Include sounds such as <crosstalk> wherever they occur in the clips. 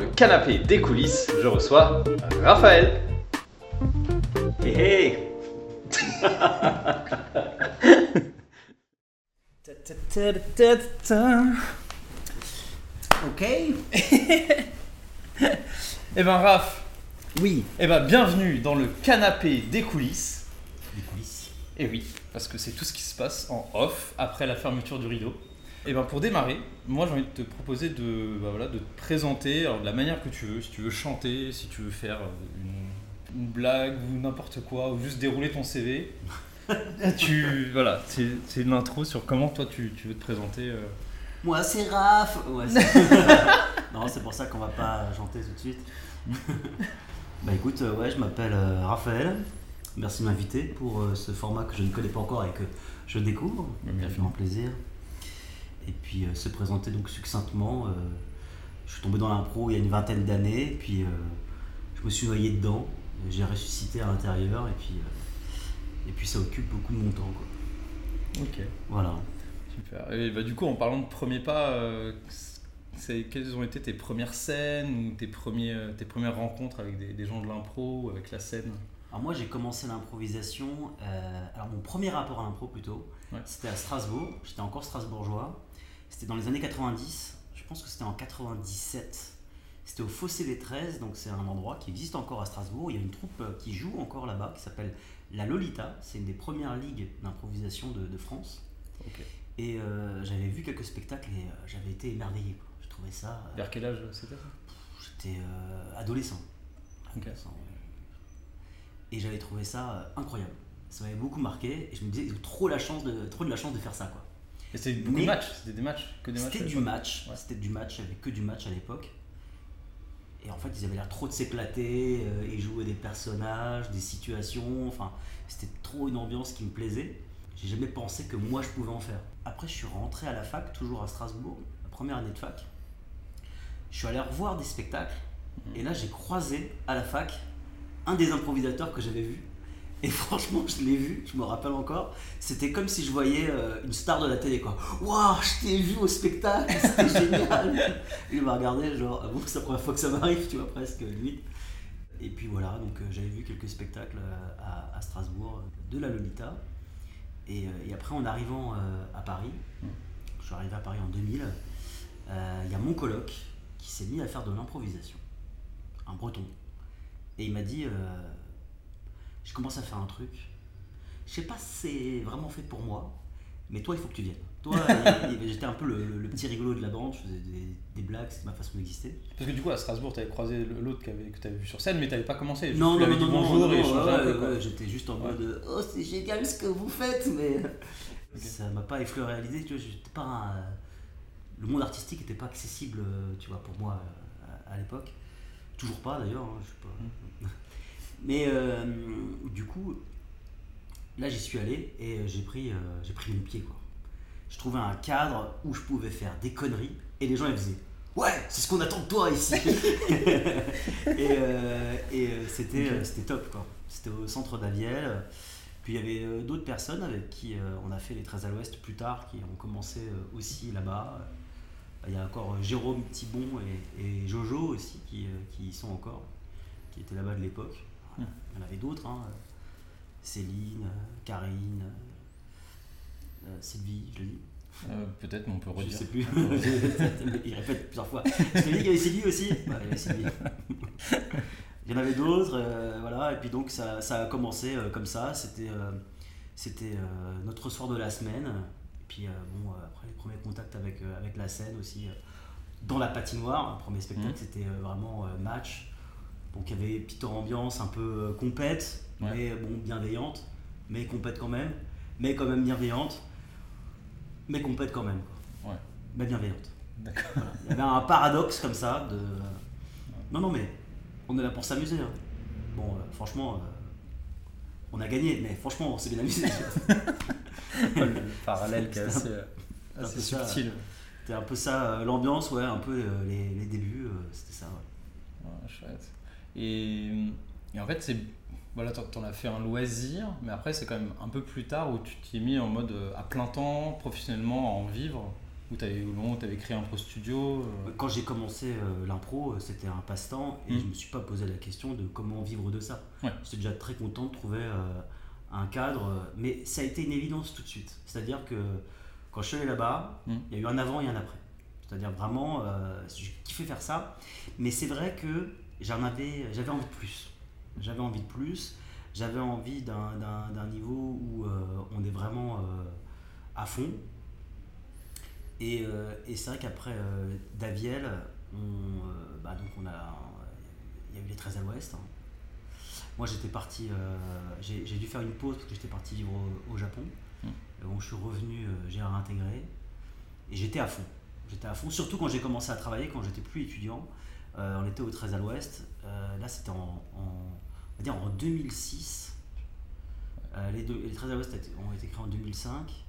le canapé des coulisses, je reçois Raphaël. Hé <laughs> Ok <laughs> Eh ben Raph, Oui. eh ben bienvenue dans le canapé des coulisses. Les coulisses. Et oui, parce que c'est tout ce qui se passe en off après la fermeture du rideau. Et ben pour démarrer, moi j'ai envie de te proposer de, bah voilà, de te présenter alors, de la manière que tu veux, si tu veux chanter, si tu veux faire euh, une, une blague ou n'importe quoi, ou juste dérouler ton CV. <laughs> tu, voilà, c'est une intro sur comment toi tu, tu veux te présenter. euh. Moi c'est Raph ouais, <laughs> Non, c'est pour ça qu'on va pas chanter tout de suite. <laughs> bah écoute, euh, ouais, je m'appelle Raphaël. Merci de m'inviter pour ce format que je ne connais pas encore et que je découvre. Ça fait un plaisir. Et puis euh, se présenter donc succinctement. euh, je suis tombé dans l'impro il y a une vingtaine d'années, puis euh, je me suis noyé dedans. J'ai ressuscité à l'intérieur et puis, et puis ça occupe beaucoup de mon temps. Quoi. Ok. Voilà. Super. Et bah, du coup, en parlant de premiers pas, quelles ont été tes premières scènes ou tes, premiers, tes premières rencontres avec des, des gens de l'impro ou avec la scène? Alors moi j'ai commencé l'improvisation, euh, alors mon premier rapport à l'impro plutôt, Ouais. c'était à Strasbourg, j'étais encore strasbourgeois, c'était dans les années 90, je pense que c'était en 97, c'était au Fossé des 13, donc c'est un endroit qui existe encore à Strasbourg, il y a une troupe euh, qui joue encore là-bas qui s'appelle La Lolita, c'est une des premières ligues d'improvisation de, de France, et euh, j'avais vu quelques spectacles et euh, j'avais été émerveillé, quoi. je trouvais ça, euh, Vers quel âge c'était j'étais adolescent. Et j'avais trouvé ça incroyable. Ça m'avait beaucoup marqué et je me disais ils ont trop la chance de trop de la chance de faire ça quoi. Et c'était beaucoup Mais- de matchs C'était des matchs Que des matchs C'était du match, Ouais. c'était du match, il y avait que du match à l'époque. Et en fait, ils avaient l'air trop de s'éclater, euh, ils jouaient des personnages, des situations, enfin, c'était trop une ambiance qui me plaisait. J'ai jamais pensé que moi je pouvais en faire. Après, je suis rentré à la fac, toujours à Strasbourg, la première année de fac. Je suis allé revoir des spectacles, et là j'ai croisé à la fac un des improvisateurs que j'avais vu. Et franchement, je l'ai vu, je me rappelle encore. C'était comme si je voyais euh, une star de la télé, quoi. Waouh, je t'ai vu au spectacle, c'était <laughs> génial. Il m'a regardé, genre, ah bon, c'est la première fois que ça m'arrive, tu vois, presque, limite. Et puis voilà, donc euh, j'avais vu quelques spectacles euh, à, à Strasbourg de la Lolita. Et, et après, en arrivant à Paris, je suis arrivé à Paris en 2000, euh, il y a mon coloc qui s'est mis à faire de l'improvisation, un breton. Et il m'a dit, je commence à faire un truc. Je sais pas si c'est vraiment fait pour moi, mais toi, il faut que tu viennes. Toi, <laughs> j'étais un peu le, le- le petit rigolo de la bande, je faisais des, des blagues, c'était ma façon d'exister. Parce que du coup, à Strasbourg, t'avais croisé l'autre que t'avais vu sur scène, mais t'avais pas commencé. Non, tu non, avais non, dit non, bonjour non, et ouais, j'étais juste en Ouais. mode oh c'est génial ce que vous faites, mais <laughs> ça m'a pas effleuré à l'idée, tu vois, j'étais pas un- le monde artistique n'était pas accessible, euh, tu vois, pour moi euh, à, à l'époque. Toujours pas d'ailleurs, hein, je sais pas. Mais euh, du coup, là j'y suis allé et euh, j'ai pris, euh, j'ai pris mon pied quoi. Je trouvais un cadre où je pouvais faire des conneries et les gens ils faisaient Ouais, c'est ce qu'on attend de toi ici. <laughs> et et, c'était top quoi. C'était au centre d'Aviel. Puis il y avait d'autres personnes avec qui on a fait les 13 à l'Ouest plus tard qui ont commencé aussi là-bas. Il y a encore Jérôme Thibon et, et Jojo aussi qui, qui y sont encore, qui étaient là-bas de l'époque. Il y en avait d'autres, hein. Céline, Karine, euh, Sylvie, je le dis. Euh, Peut-être, mais on peut Je redire. sais plus. <laughs> Il répète plusieurs fois. Je t'ai dit qu'il y avait Sylvie aussi il y avait Sylvie. <laughs> Il y en avait d'autres, euh, voilà. Et puis donc ça, ça a commencé euh, comme ça. C'était c'était notre soir de la semaine. Et puis bon, après les premiers contacts avec, avec la scène aussi. dans la patinoire, le premier spectacle Mhm. c'était vraiment match. Donc il y avait petite ambiance un peu euh, compète, Ouais. mais bon, bienveillante, mais compète quand même, mais quand même bienveillante, mais compète quand même. Quoi. Ouais. Mais bienveillante. D'accord. Voilà. Il y avait un paradoxe comme ça de. Non, non, mais on est là pour s'amuser. hein. Bon, euh, franchement, euh, on a gagné, mais franchement, on s'est bien amusé. <laughs> le parallèle qui est assez, euh, un subtil. C'était un peu ça, euh, l'ambiance, ouais, un peu euh, les, les débuts, euh, c'était ça. ouais. Ouais, chouette. Et, et en fait, c'est voilà, t'en as fait un loisir, mais après, c'est quand même un peu plus tard où tu t'y es mis en mode euh, à plein temps, professionnellement, à en vivre. Où tu avais créé un pro studio euh, Quand j'ai commencé euh, l'impro, c'était un passe-temps et Mm. je me suis pas posé la question de comment vivre de ça. Ouais. J'étais déjà très content de trouver euh, un cadre, mais ça a été une évidence tout de suite. C'est-à-dire que quand je suis allé là-bas, Mm. il y a eu un avant et un après. C'est-à-dire vraiment, j'ai kiffé faire ça, mais c'est vrai que j'en avais, j'avais envie de plus. J'avais envie de plus. J'avais envie d'un, niveau où euh, on est vraiment euh, à fond. Et, euh, et c'est vrai qu'après Daviel, on, bah donc on a, il y a eu les 13 à l'ouest. hein. Moi j'étais parti, j'ai, dû faire une pause parce que j'étais parti vivre au, au Japon. Mm. Bon, je suis revenu, j'ai réintégré. Et j'étais à fond. J'étais à fond, surtout quand j'ai commencé à travailler, quand j'étais plus étudiant. Euh, on était au 13 à l'ouest. Euh, là c'était en, en- on va dire en 2006. Euh, les, deux, les 13 à l'ouest ont été créés en 2005.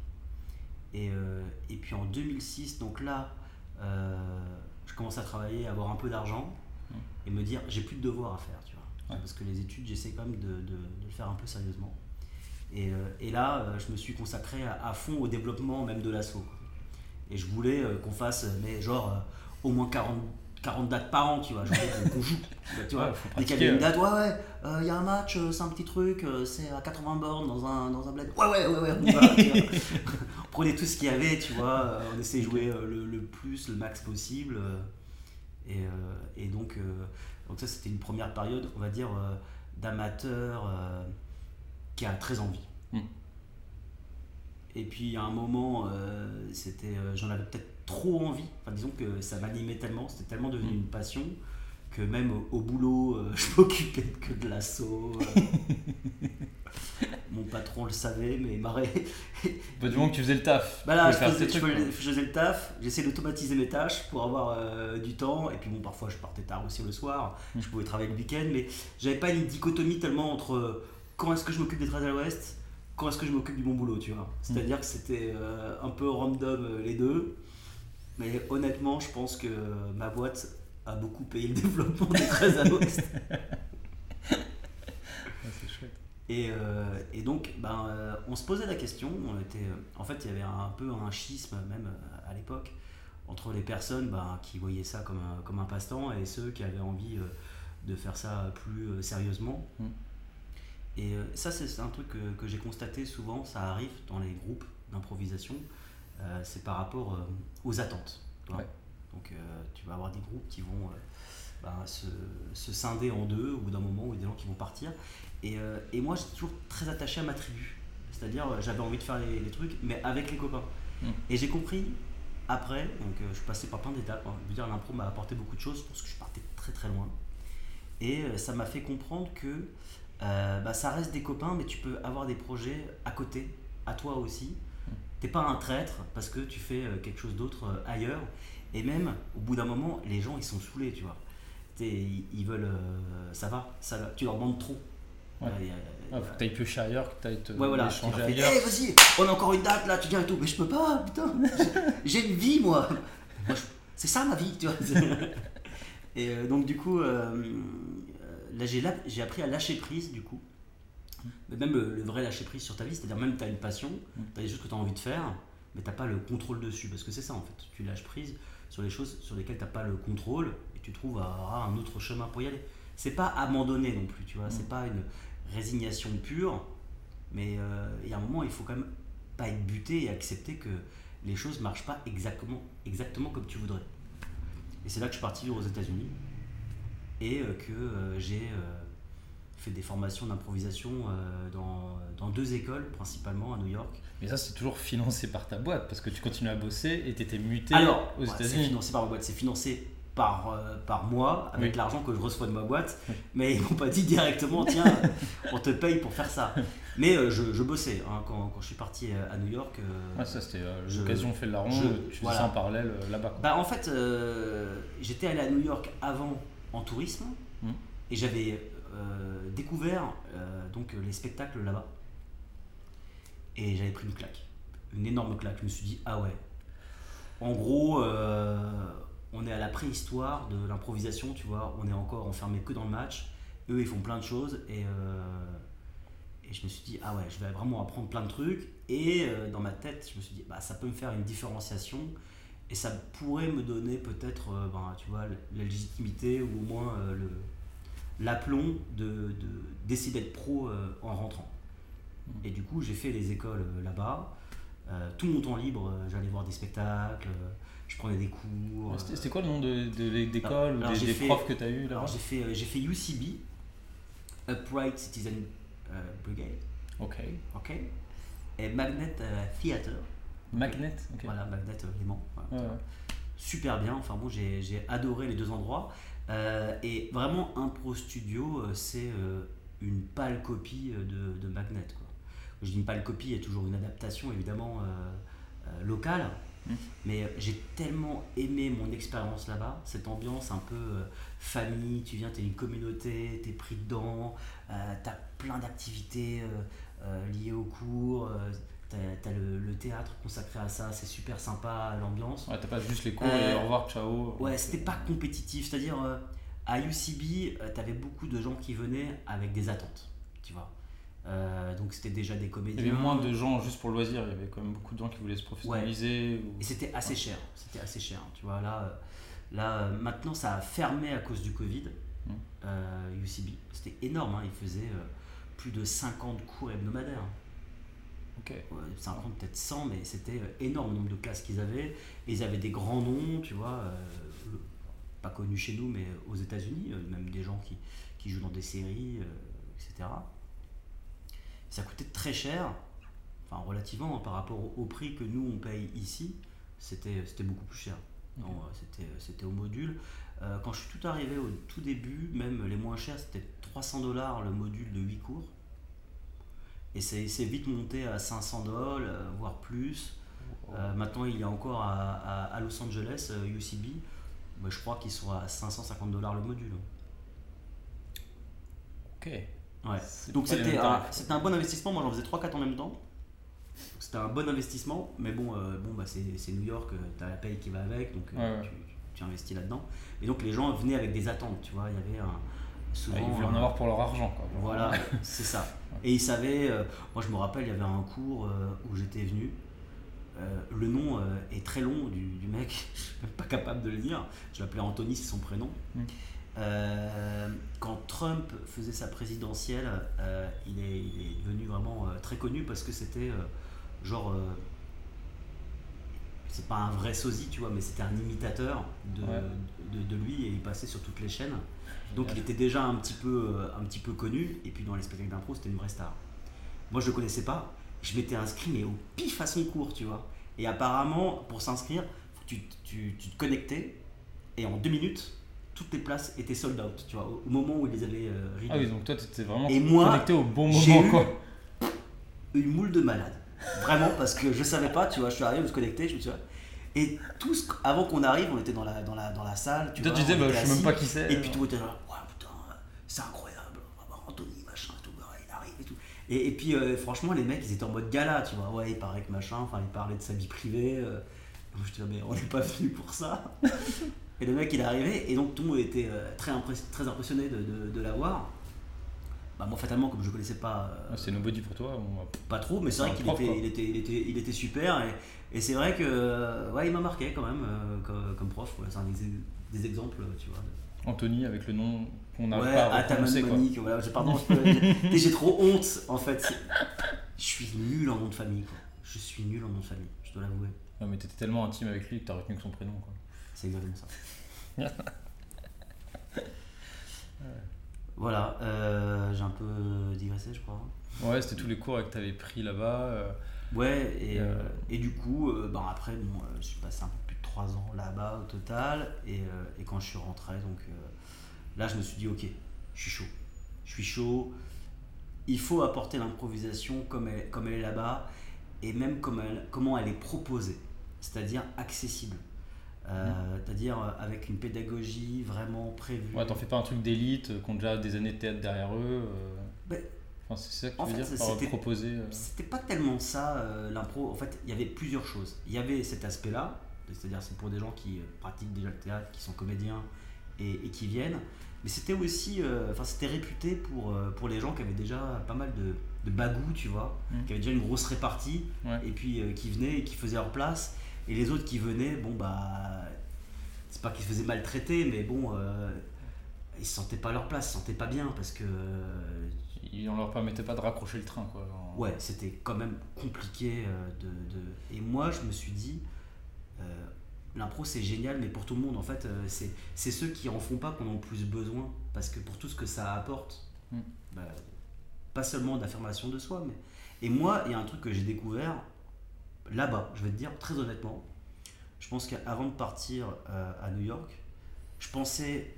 Et, et puis en 2006, donc là, je commence à travailler, à avoir un peu d'argent Mm. et me dire j'ai plus de devoirs à faire, tu vois. Ouais. Parce que les études, j'essaie quand même de, de- de le faire un peu sérieusement. Et, euh, et là, euh, je me suis consacré à, à fond au développement même de l'assaut. Et je voulais euh, qu'on fasse, mais genre, au moins 40, 40 dates par an, tu vois. Voulais qu'on- joue. Tu vois, Dès qu'il y une date, ouais, ouais, il y a un match, euh, c'est un petit truc, euh, c'est à 80 bornes dans un, dans un bled. Ouais, ouais, ouais, ouais, on y va, <laughs> on prenait tout ce qu'il y avait, tu vois, euh, on essayait de jouer euh, le, le plus, le max possible. euh, et, euh, et donc, euh, donc ça, c'était une première période, on va dire, euh, d'amateur euh, qui a très envie. Mm. Et puis à un moment, euh, c'était, euh, j'en avais peut-être trop envie. Enfin, disons que ça m'animait tellement, c'était tellement devenu Mm. une passion que même au, au boulot, euh, <laughs> je m'occupais que de l'assaut. euh. <laughs> Mon patron le savait, mais il m'aurait. Bah, du moment que tu faisais le taf. Bah là, je faisais, faire je tes trucs, faisais- je faisais le taf, j'essayais d'automatiser mes tâches pour avoir euh, du temps. Et puis bon, parfois je partais tard aussi le soir, Mm. je pouvais travailler le week-end, mais j'avais pas une dichotomie tellement entre quand est-ce que je m'occupe des 13 à l'ouest, quand est-ce que je m'occupe du bon boulot, tu vois. C'est-à-dire que c'était un peu random les deux. Mais honnêtement, je pense que ma boîte a beaucoup payé le <laughs> développement des 13 à l'ouest. Ouais, c'est chouette. Et, euh, et donc, ben, euh, on se posait la question. On était, euh, en fait, il y avait un peu un schisme, même à l'époque, entre les personnes ben, qui voyaient ça comme un, comme un passe-temps et ceux qui avaient envie euh, de faire ça plus sérieusement. Mm. Et ça, c'est c'est un truc que, que j'ai constaté souvent. Ça arrive dans les groupes d'improvisation. Euh, c'est par rapport euh, aux attentes. Ouais. Donc, euh, tu vas avoir des groupes qui vont ben, se, se scinder en deux au bout d'un moment, ou des gens qui vont partir. Et, et moi, j'étais toujours très attaché à ma tribu. C'est-à-dire, j'avais envie de faire les, les trucs, mais avec les copains. Mm. Et j'ai compris après, donc euh, je suis passé par plein d'étapes. hein. Je veux dire, l'impro m'a apporté beaucoup de choses parce que je partais très très loin. Et euh, ça m'a fait comprendre que euh, bah, ça reste des copains, mais tu peux avoir des projets à côté, à toi aussi. T'es pas un traître parce que tu fais euh, quelque chose d'autre euh, ailleurs. Et même, au bout d'un moment, les gens, ils sont saoulés, tu vois. Ils, ils veulent... euh, ça va, ça, va. tu leur demandes trop. Ouais. Euh, a- Ah, faut que t'ailles piocher ailleurs, que t'ailles te Ouais, voilà. ailleurs. Eh, vas-y, on a encore une date là, tu viens et tout. Mais je peux pas, putain. <laughs> J'ai une vie, moi. Moi, je- C'est ça ma vie, tu vois. <laughs> Et euh, donc, du coup, là, j'ai la- j'ai appris à lâcher prise, du coup. Mais même le, le vrai lâcher prise sur ta vie, c'est-à-dire même tu as une passion, tu as des choses que tu as envie de faire, mais t'as pas le contrôle dessus. Parce que c'est ça, en fait. Tu lâches prise sur les choses sur lesquelles tu pas le contrôle et tu trouves un autre chemin pour y aller. C'est pas abandonner non plus, tu vois. C'est pas une résignation pure, mais euh, il y a un moment, il faut quand même pas être buté et accepter que les choses marchent pas exactement, exactement comme tu voudrais. Et c'est là que je suis parti vivre aux États-Unis et euh, que euh, j'ai euh, fait des formations d'improvisation euh, dans, dans deux écoles, principalement à New York. Mais ça, c'est toujours financé par ta boîte parce que tu continues à bosser et t'étais muté Alors, aux ouais, c'est États-Unis. financé par ma boîte, c'est financé par, euh, par moi avec Oui. l'argent que je reçois de ma boîte, Oui. mais ils m'ont pas dit directement tiens, <laughs> on te paye pour faire ça. Mais euh, je, je bossais hein, quand, quand je suis parti euh, à New York. euh, Ah, ça, c'était l'occasion fait le larron, je- tu faisais voilà. ça en parallèle là-bas. Bah en fait, j'étais allé à New York avant en tourisme Mhm. et j'avais découvert euh, donc les spectacles là-bas et j'avais pris une claque, une énorme claque. Je me suis dit ah ouais. En gros, euh, on est à la préhistoire de l'improvisation, tu vois. On est encore enfermé que dans le match. Eux, ils font plein de choses et euh, et je me suis dit ah ouais, je vais vraiment apprendre plein de trucs. Et euh, dans ma tête, je me suis dit bah ça peut me faire une différenciation et ça pourrait me donner peut-être, euh, ben, tu la légitimité ou au moins euh, le l'aplomb de, de d'essayer d'être pro euh, en rentrant. Mm. Et du coup, j'ai fait les écoles euh, là-bas. Euh, tout mon temps libre, j'allais voir des spectacles, je prenais des cours. C'était quoi le nom de, de- d'école ou des, des fait- profs que tu as eu là alors j'ai fait, j'ai fait UCB, Upright Citizen Brigade, Ok. ok, et Magnet Theater, Magnet ok. voilà, Magnet Léman. voilà. Ouais, ouais. super bien. Enfin bon, j'ai j'ai adoré les deux endroits. Euh, et vraiment, Impro Studio, euh, c'est euh, une pâle copie euh, de, de Magnet. Quoi. Je dis une pâle copie, il y a toujours une adaptation évidemment euh, euh, locale. Mm. Mais euh, j'ai tellement aimé mon expérience là-bas, cette ambiance un peu euh, famille, tu viens, tu es une communauté, tu es pris dedans, tu as plein d'activités euh, euh, liées au cours, tu as, le, le théâtre consacré à ça, c'est super sympa l'ambiance. Ouais, t'as pas juste les cours Euh, et au revoir, ciao. Ouais, c'était pas compétitif. C'est-à-dire, euh, à UCB, tu avais beaucoup de gens qui venaient avec des attentes, tu vois. Euh, donc c'était déjà des Il comédiens. y avait moins de gens juste pour le loisir, il y avait quand même beaucoup de gens qui voulaient se professionnaliser. ou- Et c'était assez cher. C'était assez cher. Tu vois, là, euh, là euh, maintenant, ça a fermé à cause du Covid. Mm. euh, UCB. C'était énorme. Hein. Ils faisaient euh, plus de 50 cours hebdomadaires. Ouais, 50, peut-être 100, mais c'était euh, énorme le nombre de classes qu'ils avaient. Et ils avaient des grands noms, tu vois, euh, pas connus chez nous, mais aux États-Unis, euh, même des gens qui, qui jouent dans des séries, euh, etc. Ça coûtait très cher, enfin relativement hein, par rapport au, au prix que nous on paye ici, c'était beaucoup plus cher. Euh, c'était c'était au module. Euh, quand je suis tout arrivé au tout début, même les moins chers, c'était 300 dollars le module de 8 cours. Et c'est vite monté à 500 dollars, euh, voire plus. Euh, maintenant, il y a encore à, à- à Los Angeles, euh, UCB, bah, je crois qu'ils sont à 550 dollars le module. Ok. Ouais. Donc c'était un, un bon investissement, moi j'en faisais 3-4 en même temps. C'était un bon investissement, mais bon, euh, bon bah, c'est New York, tu as la paye qui va avec, donc euh, Ouais, ouais. Tu, tu investis là-dedans. Et donc les gens venaient avec des attentes, tu vois, il y avait un, souvent... Ouais, ils voulaient en un- avoir pour leur argent. Quoi. Voilà, <laughs> c'est ça. Et ils savaient, euh, moi je me rappelle, il y avait un cours euh, où j'étais venu. Euh, le nom euh, est très long du, du mec, <laughs> je suis même pas capable de le dire. Je l'appelais Anthony, c'est son prénom. Mm. Euh, quand Trump faisait sa présidentielle, euh, il, est, il est devenu vraiment euh, très connu parce que c'était euh, genre. euh, c'est pas un vrai sosie, tu vois, mais c'était un imitateur de, Ouais. de, de lui et il passait sur toutes les chaînes. Donc il était déjà un petit peu, euh, un petit peu connu, et puis dans les spectacles d'impro, c'était une vraie star. Moi, je le connaissais pas, je m'étais inscrit, mais au pif à son cours, tu vois. Et apparemment, pour s'inscrire, tu, tu, tu te connectais, et en deux minutes, toutes les places étaient sold out, tu vois, au, moment où ils les avaient euh, Ah oui, donc toi, t'étais vraiment Et moi, connecté au bon j'ai moment. eu- Quoi. une moule de malade. Vraiment, parce que je savais pas, tu vois, je suis arrivé, je me suis connecté, je me suis dit, et tout ce, avant qu'on arrive, on était dans la, dans la, dans la salle, tu vois, tu disais, bah, je sais même pas qui c'est. Et puis tout était là, ouais putain, euh, c'est incroyable, on va voir Anthony, machin, tout, ouais, il arrive et tout. Et, et puis euh, franchement, les mecs, ils étaient en mode gala, tu vois, ouais, il paraît que machin, enfin, il parlait de sa vie privée. euh. Moi, je disais, mais on n'est pas venu pour ça. <laughs> et le mec, il est arrivé, et donc tout le monde était euh, très, très impressionné de, de, de l'avoir. Bah, moi, fatalement, comme je connaissais pas. euh, Ah, C'est nobody pour toi. pas trop, mais c'est vrai qu'il était, quoi. il était, il était, il était super. Et, et c'est vrai que euh, ouais, il m'a marqué quand même euh, comme, comme prof. ouais. c'est un des, des exemples, tu vois. Anthony avec le nom qu'on n'a ouais, pas à. Monique, voilà, pardon, je peux- j'ai trop honte en fait. Je suis nul en nom de famille, quoi. Je suis nul en nom de famille, je dois l'avouer. Ouais, mais t'étais tellement intime avec lui que t'as retenu que son prénom. Quoi. C'est exactement ça. <laughs> voilà, euh, j'ai un peu digressé, je crois. Ouais, c'était tous les cours que t'avais pris là-bas. euh, Ouais, et, Euh. euh, et du coup, ben après, bon, je suis passé un peu plus de 3 ans là-bas au total. Et, et quand je suis rentré, donc là, je me suis dit, ok, je suis chaud. Je suis chaud. Il faut apporter l'improvisation comme elle, comme elle est là-bas et même comme elle, comment elle est proposée, c'est-à-dire accessible. Euh, C'est-à-dire euh, avec une pédagogie vraiment prévue. Ouais, t'en fais pas un truc d'élite, euh, qui ont déjà des années de théâtre derrière eux. euh, Ben, Enfin, c'est ça que tu en veux fait, dire par c'était- proposer. euh, C'était pas tellement ça l'impro. En fait, il y avait plusieurs choses. Il y avait cet aspect-là, c'est-à-dire c'est pour des gens qui pratiquent déjà le théâtre, qui sont comédiens et, et qui viennent. Mais c'était aussi, enfin c'était réputé pour, pour les gens qui avaient déjà pas mal de, de bagou, tu vois, Mm. qui avaient déjà une grosse répartie Ouais. et puis qui venaient et qui faisaient leur place. Et les autres qui venaient, bon, bah. C'est pas qu'ils se faisaient maltraiter, mais bon. euh, ils se sentaient pas à leur place, ils se sentaient pas bien parce que. euh, Il- On leur permettait pas de raccrocher le train, quoi. genre. Ouais, c'était quand même compliqué euh, de, de- Et moi, je me suis dit, euh, l'impro c'est génial, mais pour tout le monde, en fait, c'est c'est ceux qui en font pas qu'on a le plus besoin. Parce que pour tout ce que ça apporte, Mm. bah, pas seulement d'affirmation de soi, mais. Et moi, il y a un truc que j'ai découvert là-bas, je vais te dire très honnêtement. Je pense qu'avant de partir euh, à New York, je pensais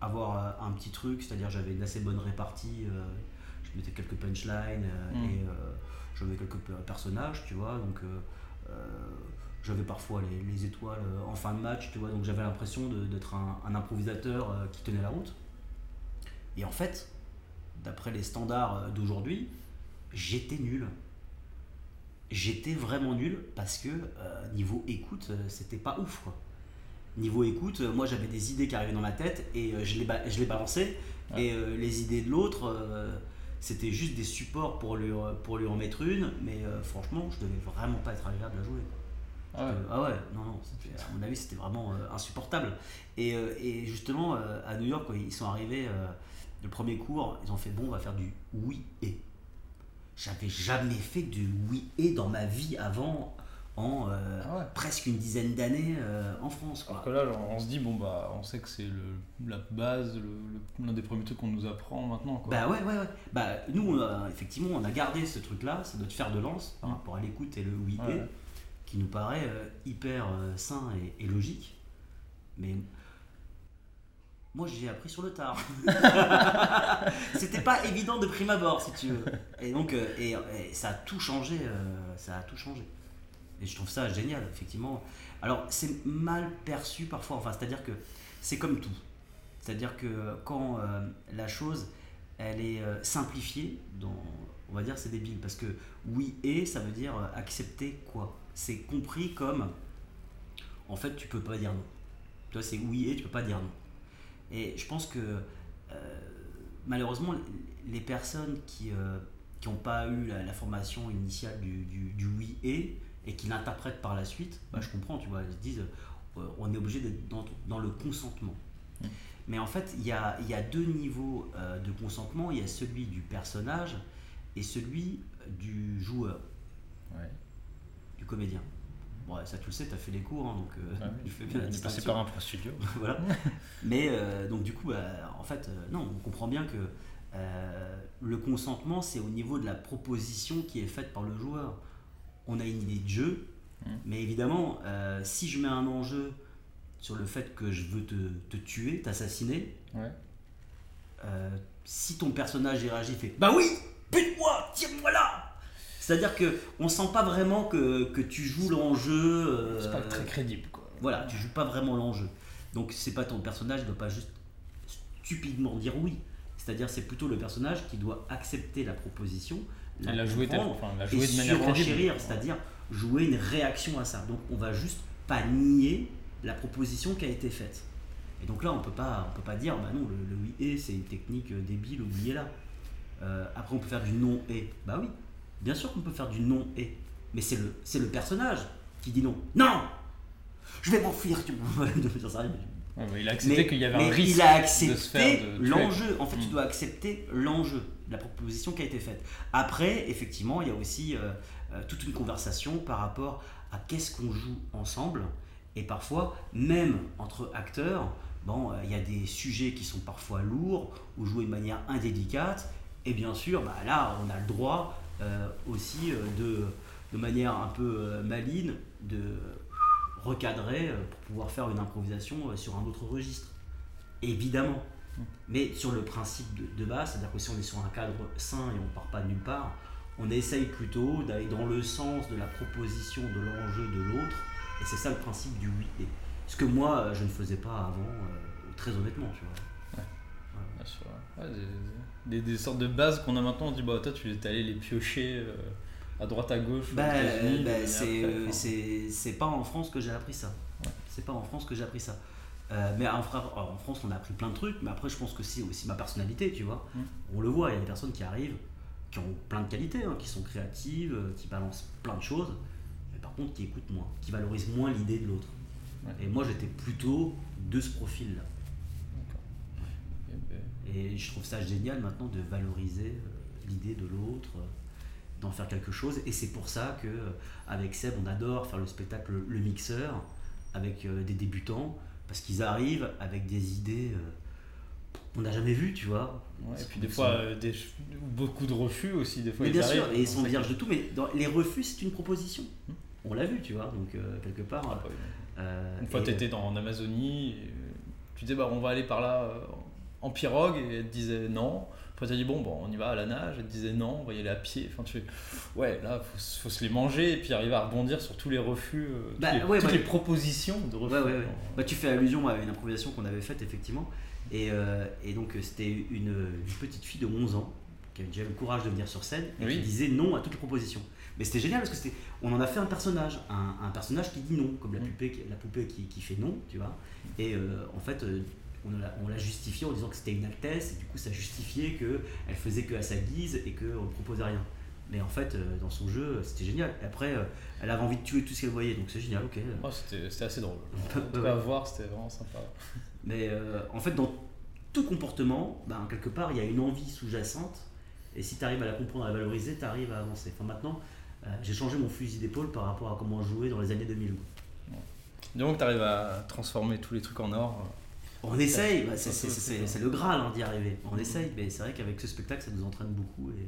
avoir euh, un petit truc, c'est-à-dire j'avais une assez bonne répartie, euh, je mettais quelques punchlines euh, Mm. et j'avais quelques pe- personnages, tu vois, donc j'avais parfois les, les étoiles en fin de match, tu vois, donc j'avais l'impression d'être un, un improvisateur qui tenait la route. Et en fait, d'après les standards d'aujourd'hui, j'étais nul. J'étais vraiment nul parce que euh, niveau écoute, euh, c'était pas ouf quoi. Niveau écoute, euh, moi j'avais des idées qui arrivaient dans ma tête et euh, je les, je les balançais. Ouais. Et euh, les idées de l'autre, c'était juste des supports pour lui, pour lui en mettre une. Mais franchement, je devais vraiment pas être agréable à jouer. Ah ouais. Ah ouais, non, non, à mon avis, c'était vraiment insupportable. Et, et justement, à New York, quand ils sont arrivés, le premier cours, ils ont fait bon, on va faire du oui et. J'avais jamais fait du oui et dans ma vie avant, en euh, Ah ouais. presque une dizaine d'années euh, en France. Alors Quoi. que là, genre, on se dit, bon, bah, on sait que c'est la base, l'un des premiers trucs qu'on nous apprend maintenant, quoi. Bah ouais, ouais, ouais. Bah, nous, on a- effectivement, on a gardé ce truc-là, c'est notre fer de lance par Mm. rapport à l'écoute et le oui Ouais, et. qui nous paraît euh, hyper sain et, et logique. Mais moi, j'ai appris sur le tard. <laughs> C'était pas évident de prime abord, si tu veux. Et donc, euh, et, ça a tout changé. euh, ça a tout changé. Et je trouve ça génial, effectivement. Alors, c'est mal perçu parfois. Enfin, c'est-à-dire que c'est comme tout. C'est-à-dire que quand euh, la chose, elle est simplifiée, on va dire c'est débile. Parce que oui et, ça veut dire accepter quoi C'est compris comme, en fait, tu peux pas dire non. Toi, c'est oui et, tu peux pas dire non. Et je pense que euh, malheureusement, les personnes qui n'ont pas eu la, la formation initiale du, du- du oui et et qui l'interprètent par la suite, bah, je comprends, tu vois, ils se disent euh, on est obligé d'être dans, dans le consentement. Mm. Mais en fait, il y a, y a deux niveaux euh, de consentement. Il y a celui du personnage et celui du joueur, Ouais. du comédien. Bon, ça tu le sais, tu as fait les cours, hein, donc euh, Ah <laughs> fais bien la distinction. par un pro studio. <laughs> voilà. <laughs> Mais euh, donc du coup, bah, en fait, euh, non, on comprend bien que euh, le consentement, c'est au niveau de la proposition qui est faite par le joueur. On a une idée de jeu, Mm. mais évidemment, si je mets un enjeu sur le fait que je veux te, te tuer, t'assassiner, Ouais. si ton personnage réagit, il fait Bah oui, bute-moi, tire-moi là C'est-à-dire que on sent pas vraiment que, que tu joues l'enjeu. euh, C'est pas très crédible, quoi. voilà, tu joues pas vraiment l'enjeu. Donc c'est pas ton personnage, il doit pas juste stupidement dire oui. C'est-à-dire c'est plutôt le personnage qui doit accepter la proposition, l'a joué, comprendre, enfin, l'a et joué de manière c'est-à-dire jouer une réaction à ça. Donc on va juste pas nier la proposition qui a été faite. Et donc là on peut pas, on peut pas dire bah non le, le oui et c'est une technique débile oubliez-la. Euh, après on peut faire du non et bah oui, bien sûr qu'on peut faire du non et, mais c'est le c'est le personnage qui dit non. Non, je vais m'enfuir. Tu <laughs> Ouais, mais il a accepté qu'il y avait un risque il a de se faire accepté l'enjeu. En fait, tu Mm. dois accepter l'enjeu, la proposition qui a été faite. Après, effectivement, il y a aussi euh, euh, toute une conversation par rapport à qu'est-ce qu'on joue ensemble. Et parfois, même entre acteurs, bon, euh, il y a des sujets qui sont parfois lourds ou joués de manière indélicate. Et bien sûr, bah, là, on a le droit aussi euh, de, de manière un peu euh, maligne de recadrer euh, pour pouvoir faire une improvisation euh, sur un autre registre. Évidemment. Mm. Mais sur le principe de, de base, c'est-à-dire que si on est sur un cadre sain et on part pas de nulle part, on essaye plutôt d'aller dans le sens de la proposition de l'enjeu de l'autre. Et c'est ça le principe du oui et. Ce que moi, euh, je ne faisais pas avant, euh, très honnêtement, tu vois. Bien sûr. Ouais, des, des- des sortes de bases qu'on a maintenant, on dit bah toi tu es allé les piocher euh, à droite à gauche. Bah, États-Unis, bah, c'est euh, enfin, pas en France que j'ai appris ça. Ouais. C'est pas en France que j'ai appris ça. Euh, mais en, en France, on a appris plein de trucs, mais après, je pense que c'est aussi ma personnalité, tu vois. Mm. On le voit, il y a des personnes qui arrivent, qui ont plein de qualités, hein, qui sont créatives, euh, qui balancent plein de choses, mais par contre qui écoute moins, qui valorise moins l'idée de l'autre. Ouais. Et moi j'étais plutôt de ce profil-là. Et, je trouve ça génial maintenant de valoriser euh, l'idée de l'autre, euh, d'en faire quelque chose. Et c'est pour ça que euh, avec Seb, on adore faire le spectacle Le Mixeur avec des débutants, parce qu'ils arrivent avec des idées qu'on n'a jamais vues, tu vois. ouais, et puis des fois, euh, des, beaucoup de refus aussi. Des fois, Mais ils bien sûr, et ils on sont vierges de tout, mais dans les refus, c'est une proposition. Hmm. On l'a vu, tu vois, donc euh, quelque part. Ah, euh, Une fois, tu étais en Amazonie, tu disais, bah, on va aller par là en pirogue, et elle te disait non. Après, tu as dit, bon, bon, on y va à la nage, elle te disait non, on va y aller à pied. Enfin, tu fais, ouais, là, faut, faut se les manger, et puis arriver à rebondir sur tous les refus, euh, toutes Bah, les, ouais, toutes bah, les propositions de refus. Ouais, ouais, ouais. Bah, tu fais allusion à une improvisation qu'on avait faite, effectivement. Et, euh, et donc, c'était une, une petite fille de 11 ans qui avait déjà le courage de venir sur scène et Oui. qui disait non à toutes les propositions. Mais c'était génial parce que c'était, on en a fait un personnage, un, un personnage qui dit non, comme la Mm. poupée, qui- la poupée qui, qui fait non, tu vois. Et euh, en fait, euh, on l'a, on l'a justifié en disant que c'était une altesse, et du coup, ça justifiait qu'elle faisait que à sa guise et qu'on ne proposait rien. Mais en fait, euh, dans son jeu, c'était génial. Après, euh, elle avait envie de tuer tout ce qu'elle voyait, donc c'est génial, ok. Oh, c'était c'était assez drôle. <laughs> En Ouais, tout ouais. cas, à voir, c'était vraiment sympa. <laughs> Mais euh, en fait, dans tout comportement, ben, quelque part, il y a une envie sous-jacente. Et si tu arrives à la comprendre, à la valoriser, tu arrives à avancer. Enfin, maintenant, euh, j'ai changé mon fusil d'épaule par rapport à comment jouer dans les années 2000. Donc, tu arrives à transformer tous les trucs en or. On essaye, bah, c'est, le Graal hein, d'y arriver. On essaye, mais c'est vrai qu'avec ce spectacle, ça nous entraîne beaucoup. Et,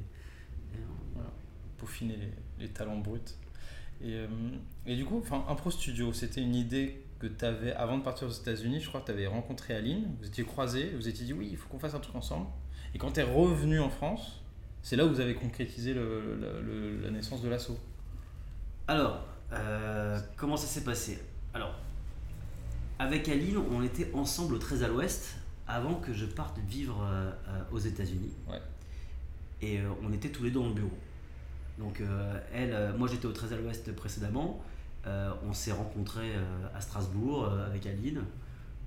et on- peaufiner les, les talents bruts. Et, euh, et du coup, Impro Studio, c'était une idée que tu avais avant de partir aux États-Unis. Je crois que tu avais rencontré Aline, vous étiez croisés, vous étiez dit oui, il faut qu'on fasse un truc ensemble. Et quand tu es revenu en France, c'est là où vous avez concrétisé le- le- le- la naissance de l'assaut. Alors, euh, comment ça s'est passé? Alors, avec Aline, on était ensemble au 13 à l'ouest avant que je parte vivre euh, aux États-Unis. Ouais. Et euh, on était tous les deux dans le bureau. Donc, euh, elle, moi j'étais au 13 à l'ouest précédemment. On s'est rencontrés à Strasbourg avec Aline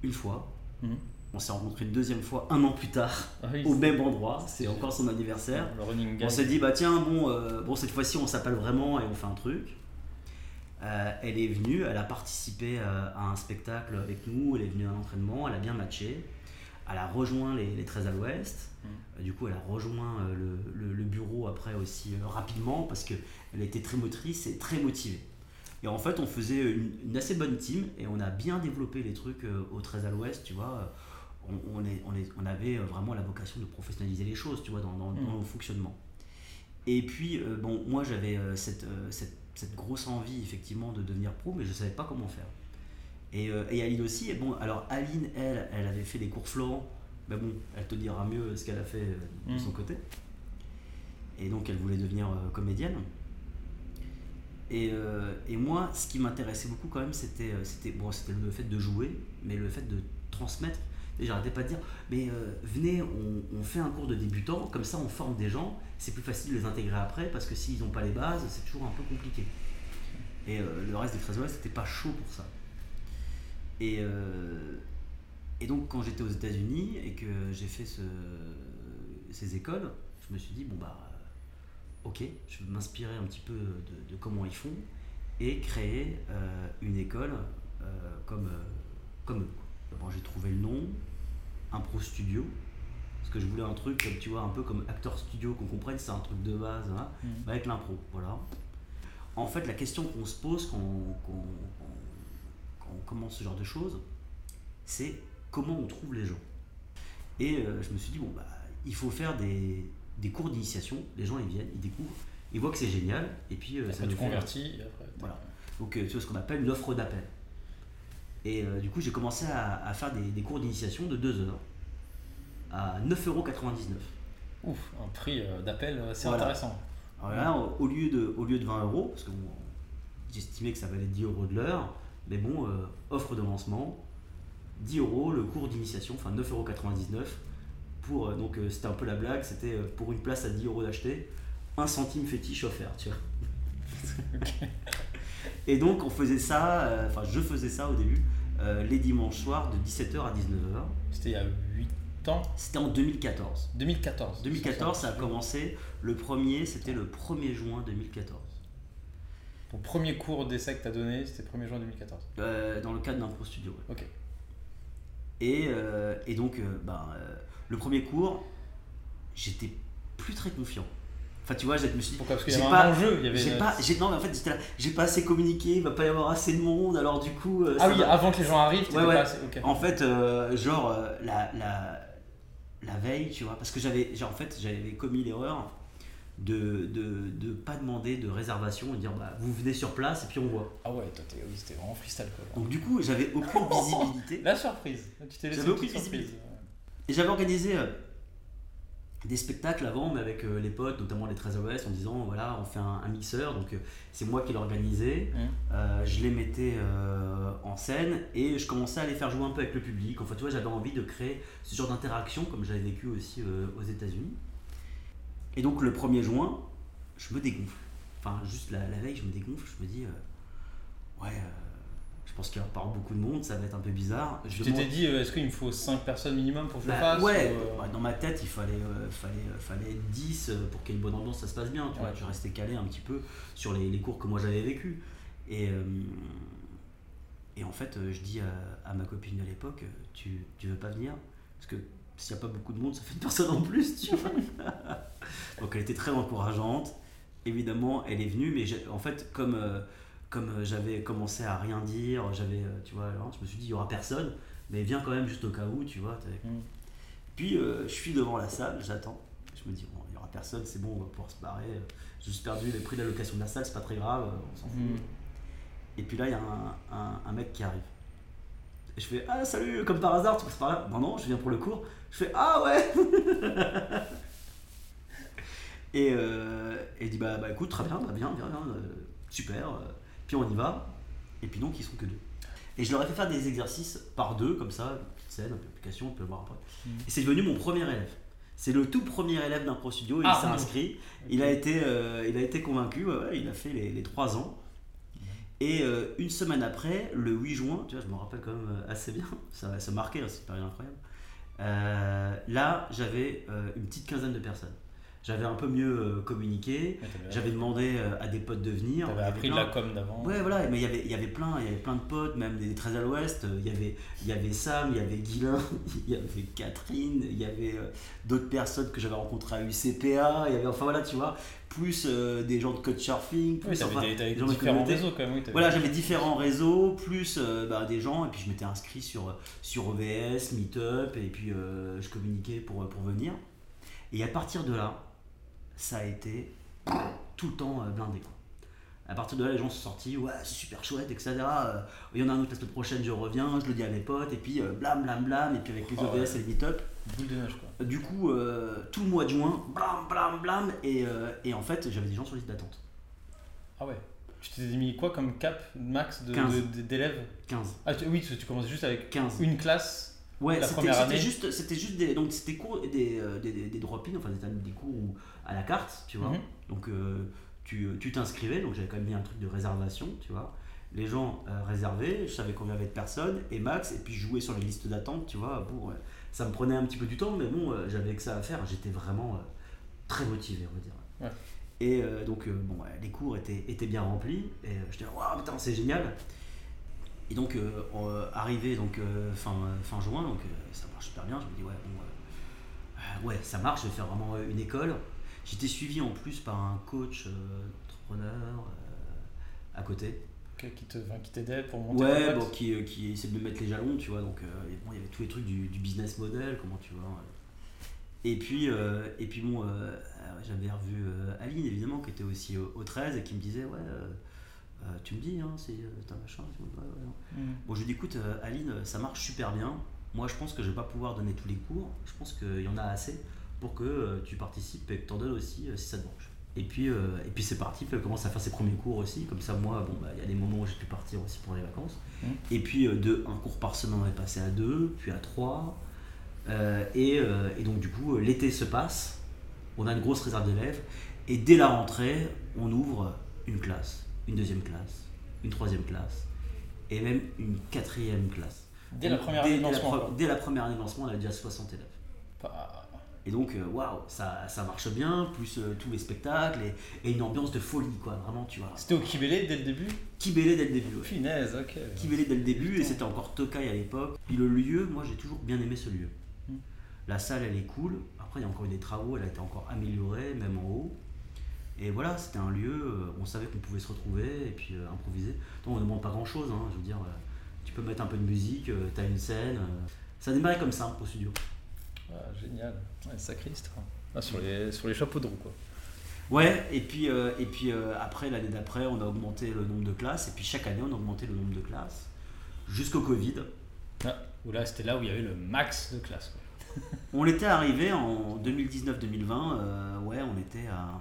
une fois. Mhm. On s'est rencontrés une deuxième fois un an plus tard Ah oui, au même endroit. C'est encore son anniversaire. Le. On s'est dit, bah tiens, bon, bon cette fois-ci on s'appelle vraiment et on fait un truc. Euh, elle est venue, elle a participé euh, à un spectacle avec nous, elle est venue à un entraînement, elle a bien matché. Elle a rejoint les, les 13 à l'ouest. Euh, du coup, elle a rejoint euh, le, le- le bureau après aussi rapidement parce qu'elle était très motrice et très motivée. Et en fait, on faisait une, une assez bonne team et on a bien développé les trucs au 13 à l'ouest, tu vois. On, on est, on, est, on avait vraiment la vocation de professionnaliser les choses, tu vois, dans, dans- Mm. dans le fonctionnement. Et puis, bon, moi j'avais cette, cette, cette grosse envie effectivement de devenir pro, mais je ne savais pas comment faire. Et, euh, et Aline aussi, et bon, alors Aline, elle, elle avait fait des cours Florent, mais bon, elle te dira mieux ce qu'elle a fait euh, de Mm. son côté. Et donc elle voulait devenir euh, comédienne. Et, et moi, ce qui m'intéressait beaucoup quand même, c'était c'était bon, c'était le fait de jouer, mais le fait de transmettre. Et j'arrêtais pas de dire, mais euh, venez, on, fait un cours de débutant, comme ça on forme des gens, c'est plus facile de les intégrer après, parce que s'ils n'ont pas les bases, c'est toujours un peu compliqué. Et euh, le reste des 13 c'était pas chaud pour ça. Et, euh, et donc quand j'étais aux États-Unis et que j'ai fait ce- ces écoles, je me suis dit, bon bah, ok, je vais m'inspirer un petit peu de, comment ils font et créer une école comme, comme eux. Bon, j'ai trouvé le nom, Impro Studio, parce que je voulais un truc, comme tu vois, un peu comme Actor Studio, qu'on comprenne, c'est un truc de base, hein, Mhm. bah, avec l'impro, voilà. En fait, la question qu'on se pose quand, quand- quand- quand on commence ce genre de choses, c'est comment on trouve les gens. Et euh, je me suis dit, bon, bah, il faut faire des, des cours d'initiation, les gens ils viennent, ils découvrent, ils voient que c'est génial, et puis euh, ça nous fait- après, Voilà. Donc, euh, tu vois ce qu'on appelle une offre d'appel. Et euh, du coup, j'ai commencé à, à faire des, des cours d'initiation de 2 heures à 9,99€. Ouf, un prix euh, d'appel assez Voilà. intéressant. Alors là, au lieu de, au lieu de 20 euros, parce que bon, j'estimais que ça valait 10 euros de l'heure, mais bon, euh, offre de lancement, 10 euros le cours d'initiation, enfin 9,99€. Pour, euh, donc euh, c'était un peu la blague, c'était euh, pour une place à 10 euros d'acheter, un centime fétiche offert, tu vois. <laughs> Et donc on faisait ça, euh, enfin je faisais ça au début, euh, les dimanches soirs de 17h à 19h. C'était il y a 8 ans. C'était en 2014. 2014. 2014, ça a commencé. Le premier, c'était le 1er juin 2014. Ton premier cours d'essai que tu as donné, c'était 1er juin 2014. Euh, dans le cadre d'un pro studio. ouais. Ok. Et, euh, et donc, ben, le premier cours, j'étais plus très confiant. Enfin, tu vois, je me suis dit, Pourquoi Parce qu'il y avait pas- un enjeu. Il y avait j'ai une- pas, j'ai, non, mais en fait, j'étais là, j'ai pas assez communiqué, il va pas y avoir assez de monde, alors du coup. euh, Ah oui, va- avant que les gens arrivent, Ouais, ouais. pas assez. Ok. En fait, euh, genre, euh, la, la, la veille, tu vois, parce que j'avais, genre, en fait, j'avais commis l'erreur de, de, de pas demander de réservation et dire, bah, vous venez sur place et puis on voit. Ah ouais, toi, t'es- oui, c'était vraiment freestyle quoi. Donc, du coup, j'avais aucune <laughs> visibilité. La surprise. Tu t'es laissé aucune surprise. Et j'avais organisé des spectacles avant, mais avec euh, les potes, notamment les 13 OS, en disant voilà, on fait un, un mixeur. Donc, euh, c'est moi qui l'ai organisé. Mhm. Euh, je les mettais en scène et je commençais à les faire jouer un peu avec le public. Enfin, tu vois, j'avais envie de créer ce genre d'interaction, comme j'avais vécu aussi aux États-Unis. Et donc, le 1er juin, je me dégonfle. Enfin, juste la, la veille, je me dégonfle. Je me dis ouais. Je pense qu'il y pas beaucoup de monde, ça va être un peu bizarre. Je Tu t'étais dit, euh, est-ce qu'il me faut 5 personnes minimum pour que je le bah, fasse ouais, ou, euh, bah, dans ma tête, il fallait, euh, fallait, euh, fallait être 10 euh, pour qu'il y ait une bonne ambiance, ça se passe bien. Tu vois, je restais calé un petit peu sur les, les cours que moi j'avais vécu. Et, et en fait, je dis à, à ma copine de l'époque, tu, tu veux pas venir? Parce que s'il n'y a pas beaucoup de monde, ça fait une personne en plus, tu vois. <laughs> Donc elle était très encourageante. Évidemment, elle est venue, mais en fait, comme, comme euh, j'avais commencé à rien dire, j'avais, euh, tu vois, alors, je me suis dit, il y aura personne, mais viens quand même juste au cas où, tu vois. Mm. puis euh, je suis devant la salle, j'attends. Je me dis, bon, il n'y aura personne, c'est bon, on va pouvoir se barrer. J'ai juste perdu le prix de la location de la salle, c'est pas très grave, on s'en fout. Mm. Et puis là, il y a un, un- un mec qui arrive. Et je fais, ah salut, comme par hasard, tu passes par là? Non, non, je viens pour le cours. Je fais, ah ouais Et euh, et il dit, bah, bah écoute, très bien, bah, viens, euh, super. Puis on y va. Et puis donc, ils sont que deux. Et je leur ai fait faire des exercices par deux, comme ça, une petite scène, une application, on peut le voir après. Mm. Et c'est devenu mon premier élève. C'est le tout premier élève d'un pro studio et Ah, il s'est inscrit. Il, a été, euh, il a été convaincu, ouais, ouais, il a fait les, les trois ans. Et euh, une semaine après, le 8 juin, tu vois, je me rappelle quand même euh, assez bien, <laughs> ça, ça marquait, hein, c'est une période incroyable. Euh, là, j'avais euh, une petite quinzaine de personnes. J'avais un peu mieux euh, communiqué, j'avais demandé euh, à des potes de venir. T'avais appris de plein- la com d'avant. Ouais, voilà, mais il y avait, il y avait plein, il y avait plein de potes, même des 13 à l'ouest. euh, Il y avait, y avait Sam, il y avait Guilain, <laughs> il y avait Catherine, il y avait d'autres personnes que j'avais rencontrées à UCPA. Il y avait, enfin voilà, tu vois, plus euh, des gens de. Plus, Oui, t'avais enfin, des, gens de différents réseaux quand même. Oui, Voilà, j'avais différents réseaux, plus euh, bah, des gens, et puis je m'étais inscrit sur, sur OVS, Meetup, et puis euh, je communiquais pour, pour venir. Et à partir de là, ça a été tout le temps euh, blindé. Quoi. À partir de là, les gens sont sortis, ouais, c'est super chouette, etc. Euh, Il y en a un autre la semaine prochaine, je reviens, je le dis à mes potes, et puis euh, blam, blam, blam, et puis avec les Oh, OVS ouais. et les Meetup, Boule de neige quoi. du coup, euh, tout le mois de juin, blam, blam, blam, et, euh, et en fait, j'avais des gens sur liste d'attente. Ah ouais. Tu t'es mis quoi comme cap max de- 15. de- d'élèves? 15. Ah tu- oui, tu, tu commences juste avec 15. une classe. Ouais, c'était juste, c'était juste des, donc c'était cours, des, euh, des, des, des drop-in, enfin des, des cours à la carte, tu vois. Mhm. Donc euh, tu tu t'inscrivais, donc j'avais quand même mis un truc de réservation, tu vois. Les gens euh, réservaient, je savais combien il y avait de personnes, et max, et puis je jouais sur les listes d'attente, tu vois. Pour, euh, ça me prenait un petit peu du temps, mais bon, j'avais que ça à faire, j'étais vraiment très motivé, on va dire. Ouais. Et donc, bon, ouais, les cours étaient, étaient bien remplis, et euh, j'étais waouh, putain, c'est génial. Et donc, euh, euh, arrivé donc, euh, fin, fin juin, donc ça marche super bien. Je me dis, ouais, bon, ouais, ça marche, je vais faire vraiment une école. J'étais suivi en plus par un coach entrepreneur à côté. Qui te- qui t'aidait pour monter Ouais, bon, qui, qui essaie de me mettre les jalons, tu vois. Donc, euh, bon, il y avait tous les trucs du, du business model, comment tu vois. Et puis, euh, et puis bon, euh, j'avais revu Aline, évidemment, qui était aussi au, au 13 et qui me disait, ouais, euh, tu me dis, hein, c'est euh, t'as machin. et tout. Ouais, ouais, ouais. Mhm. Bon, je lui dis, écoute, euh, Aline, ça marche super bien. Moi, je pense que je vais pas pouvoir donner tous les cours. Je pense qu'il y en a assez pour que euh, tu participes et que tu en donnes aussi si ça te branche. Et puis, et puis c'est parti. Puis elle commence à faire ses premiers cours aussi. Comme ça, moi, bon, bah, il y a des moments où j'ai pu partir aussi pour les vacances. Mhm. Et puis, de un cours par semaine, on est passé à deux, puis à trois. Et, et donc, du coup, l'été se passe. On a une grosse réserve d'élèves. Et dès la rentrée, on ouvre une classe, une deuxième classe, une troisième classe et même une quatrième classe. Dès la première année de la lancement. dès la première année de lancement, on a déjà 60 élèves. Pas- Et donc, euh, waouh, ça, ça marche bien, plus euh, tous les spectacles et, et une ambiance de folie, quoi. Vraiment, tu vois. C'était au Kibélé dès le début? Kibélé dès le début. ouais. Finesse, ok. Kibélé dès le début et c'était encore Tokai à l'époque. Puis le lieu, moi j'ai toujours bien aimé ce lieu. Hmm. La salle elle est cool. Après il y a encore eu des travaux, elle a été encore améliorée, même en haut. Et voilà, c'était un lieu, euh, on savait qu'on pouvait se retrouver et puis euh, improviser. Donc on ne demande pas grand chose, je veux dire, euh, tu peux mettre un peu de musique, euh, t'as une scène. Ça démarrait comme ça au studio. Ah, génial. Ouais, sacré histoire. Ah, sur, les, sur les chapeaux de roue, quoi. Ouais, et puis, et puis après, l'année d'après, on a augmenté le nombre de classes, et puis chaque année, on a augmenté le nombre de classes, jusqu'au Covid. Ah, où là, c'était là où il y avait le max de classe. quoi. <laughs> On était arrivé en 2019-2020, euh, ouais, on était à,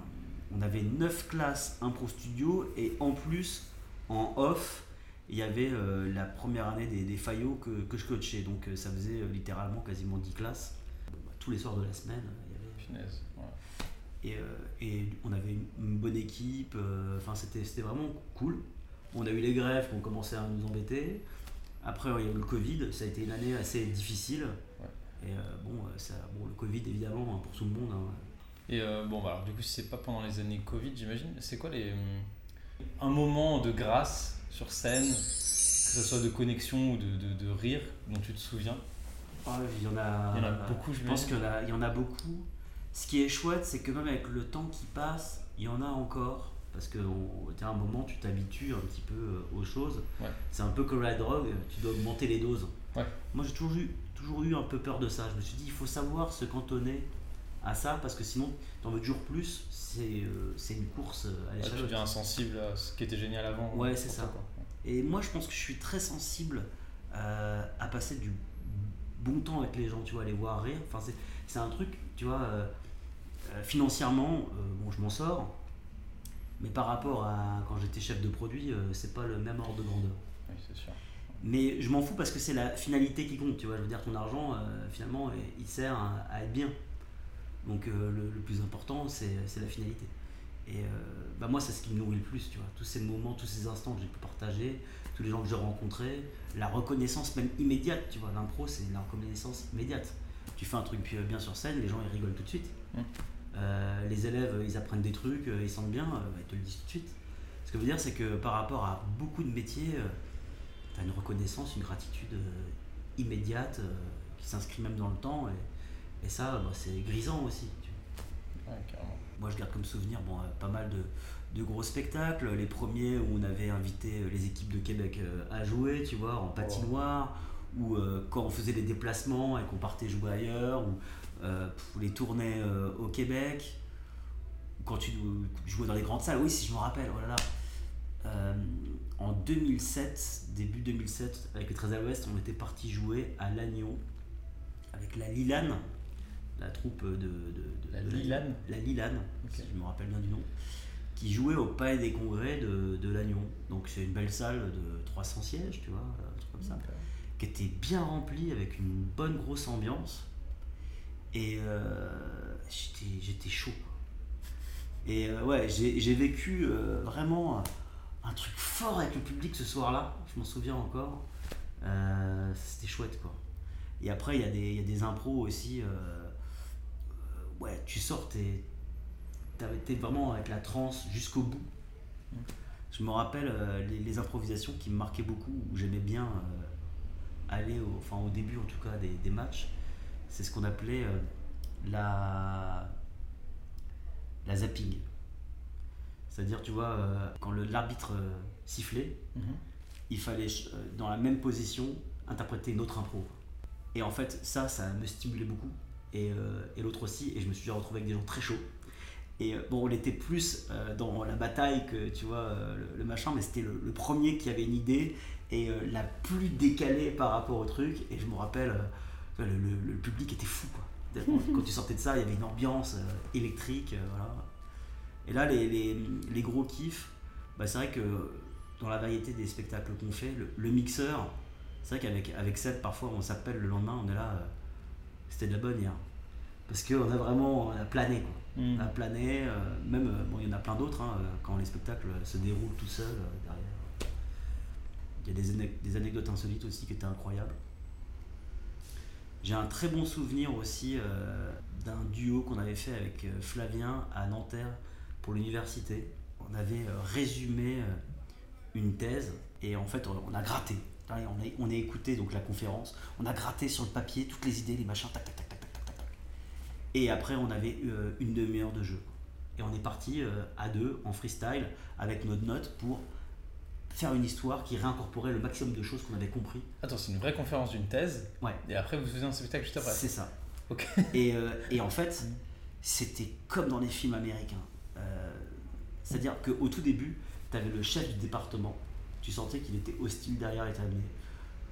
on avait 9 classes impro studio et en plus en off, il y avait euh, la première année des, des Fayot que, que je coachais, donc euh, ça faisait euh, littéralement quasiment 10 classes. Bon, bah, tous les soirs de la semaine, il y avait Finesse. ouais. et, et on avait une, une bonne équipe, enfin c'était c'était vraiment cool. On a eu les grèves qui ont commencé à nous embêter. Après, il y a eu le Covid, ça a été une année assez difficile. Et bon, ça, bon, le Covid évidemment hein, pour tout le monde. hein. Et euh, bon, bah, alors, du coup, si c'est pas pendant les années Covid, j'imagine, c'est quoi les. Un moment de grâce sur scène, que ce soit de connexion ou de, de, de rire, dont tu te souviens? Ah, il y en a, Il y en a beaucoup, Je pense qu'il y en a beaucoup. Ce qui est chouette, c'est que même avec le temps qui passe, il y en a encore. Parce que à un moment, tu t'habitues un petit peu euh, aux choses. Ouais. C'est un peu comme la drogue, tu dois augmenter les doses. Ouais. Moi, j'ai toujours eu, toujours eu un peu peur de ça. Je me suis dit, il faut savoir se cantonner à ça, parce que sinon, tu en veux toujours plus. C'est euh, c'est une course euh, à Ouais, Tu l'échelle. deviens insensible à ce qui était génial avant. Ouais, c'est ça. quoi. Et moi, je pense que je suis très sensible euh, à passer du bon temps avec les gens, tu vois, les voir rire. Enfin, c'est, un truc, tu vois, euh, financièrement, euh, bon, je m'en sors. Mais par rapport à quand j'étais chef de produit, euh, c'est pas le même ordre de grandeur. Oui, c'est sûr. Mais je m'en fous parce que c'est la finalité qui compte, tu vois. Je veux dire, ton argent, finalement, il sert à, à être bien. Donc euh, le, le plus important, c'est, la finalité. Et euh, bah moi, c'est ce qui me nourrit le plus, tu vois. Tous ces moments, tous ces instants que j'ai pu partager, tous les gens que j'ai rencontrés, la reconnaissance même immédiate, tu vois. L'impro, c'est la reconnaissance immédiate. Tu fais un truc bien sur scène, les gens, ils rigolent tout de suite. Mm. Euh, les élèves, ils apprennent des trucs, ils sentent bien, bah, ils te le disent tout de suite. Ce que je veux dire, c'est que par rapport à beaucoup de métiers, tu as une reconnaissance, une gratitude immédiate qui s'inscrit même dans le temps. Et, et ça, bah, c'est grisant aussi. tu vois. Ouais, carrément. Moi, je garde comme souvenir bon, euh, pas mal de, de gros spectacles. Les premiers où on avait invité euh, les équipes de Québec euh, à jouer, tu vois, en patinoire, ou euh, quand on faisait des déplacements et qu'on partait jouer ailleurs, ou euh, les tournées euh, au Québec, ou quand tu jouais dans les grandes salles. Oui, si je me rappelle, oh là là. En 2007, début 2007, avec les 13 à l'Ouest, on était parti jouer à Lannion avec la Lilane, la troupe de. de, de- La Lilane La Lilane, si je me rappelle bien du nom, qui jouait au Palais des Congrès de, de Lannion. Donc c'est une belle salle de 300 sièges, tu vois, un truc comme ça, qui était bien remplie avec une bonne grosse ambiance. Et euh, j'étais j'étais chaud. Et euh, ouais, j'ai j'ai vécu euh, vraiment un, truc fort avec le public ce soir-là, je m'en souviens encore. Euh, C'était chouette quoi. Et après, il y, a des- il y a des impros aussi. euh, ouais, tu sors, t'es été vraiment avec la transe jusqu'au bout. Je me rappelle euh, les, les improvisations qui me marquaient beaucoup, où j'aimais bien euh, aller, au, enfin au début en tout cas des, des matchs. C'est ce qu'on appelait euh, la, la zapping. C'est-à-dire, tu vois, quand le- l'arbitre sifflait, Mhm. il fallait, dans la même position, interpréter une autre impro. Et en fait, ça, ça me stimulait beaucoup. Et, euh, et l'autre aussi. Et je me suis déjà retrouvé avec des gens très chauds. Et euh, bon, on était plus euh, dans la bataille que, tu vois, le, le machin, mais c'était le, le premier qui avait une idée et la plus décalée par rapport au truc. Et je me rappelle, le, public était fou, quoi. <laughs> Quand tu sortais de ça, il y avait une ambiance électrique, voilà. Et là, les, les, les gros kiffs, bah, c'est vrai que dans la variété des spectacles qu'on fait, le, mixeur, c'est vrai qu'avec avec Seb, parfois on s'appelle le lendemain, on est là, c'était de la bonne hier. Parce qu'on a vraiment on a plané, quoi. Mhm. On a plané, euh, même, euh, bon, il y en a plein d'autres, hein, euh, quand les spectacles se déroulent tout seuls derrière. Il y a des, ane- des anecdotes insolites aussi qui étaient incroyables. J'ai un très bon souvenir aussi euh, d'un duo qu'on avait fait avec Flavien à Nanterre pour l'université. On avait euh, résumé une thèse et en fait on, on a gratté. On a, on a écouté donc la conférence, on a gratté sur le papier toutes les idées, les machins, tac tac. tac. Et après on avait euh, une demi-heure de jeu. Et on est parti euh, à deux en freestyle avec notre note pour faire une histoire qui réincorporait le maximum de choses qu'on avait compris. Attends, c'est une vraie conférence d'une thèse. Ouais. Et après, vous faisiez un spectacle juste après. C'est ça. Ok. <laughs> Et, euh, et en fait, c'était comme dans les films américains. Euh, C'est-à-dire qu'au tout début, tu avais le chef du département, tu sentais qu'il était hostile derrière t'as dit,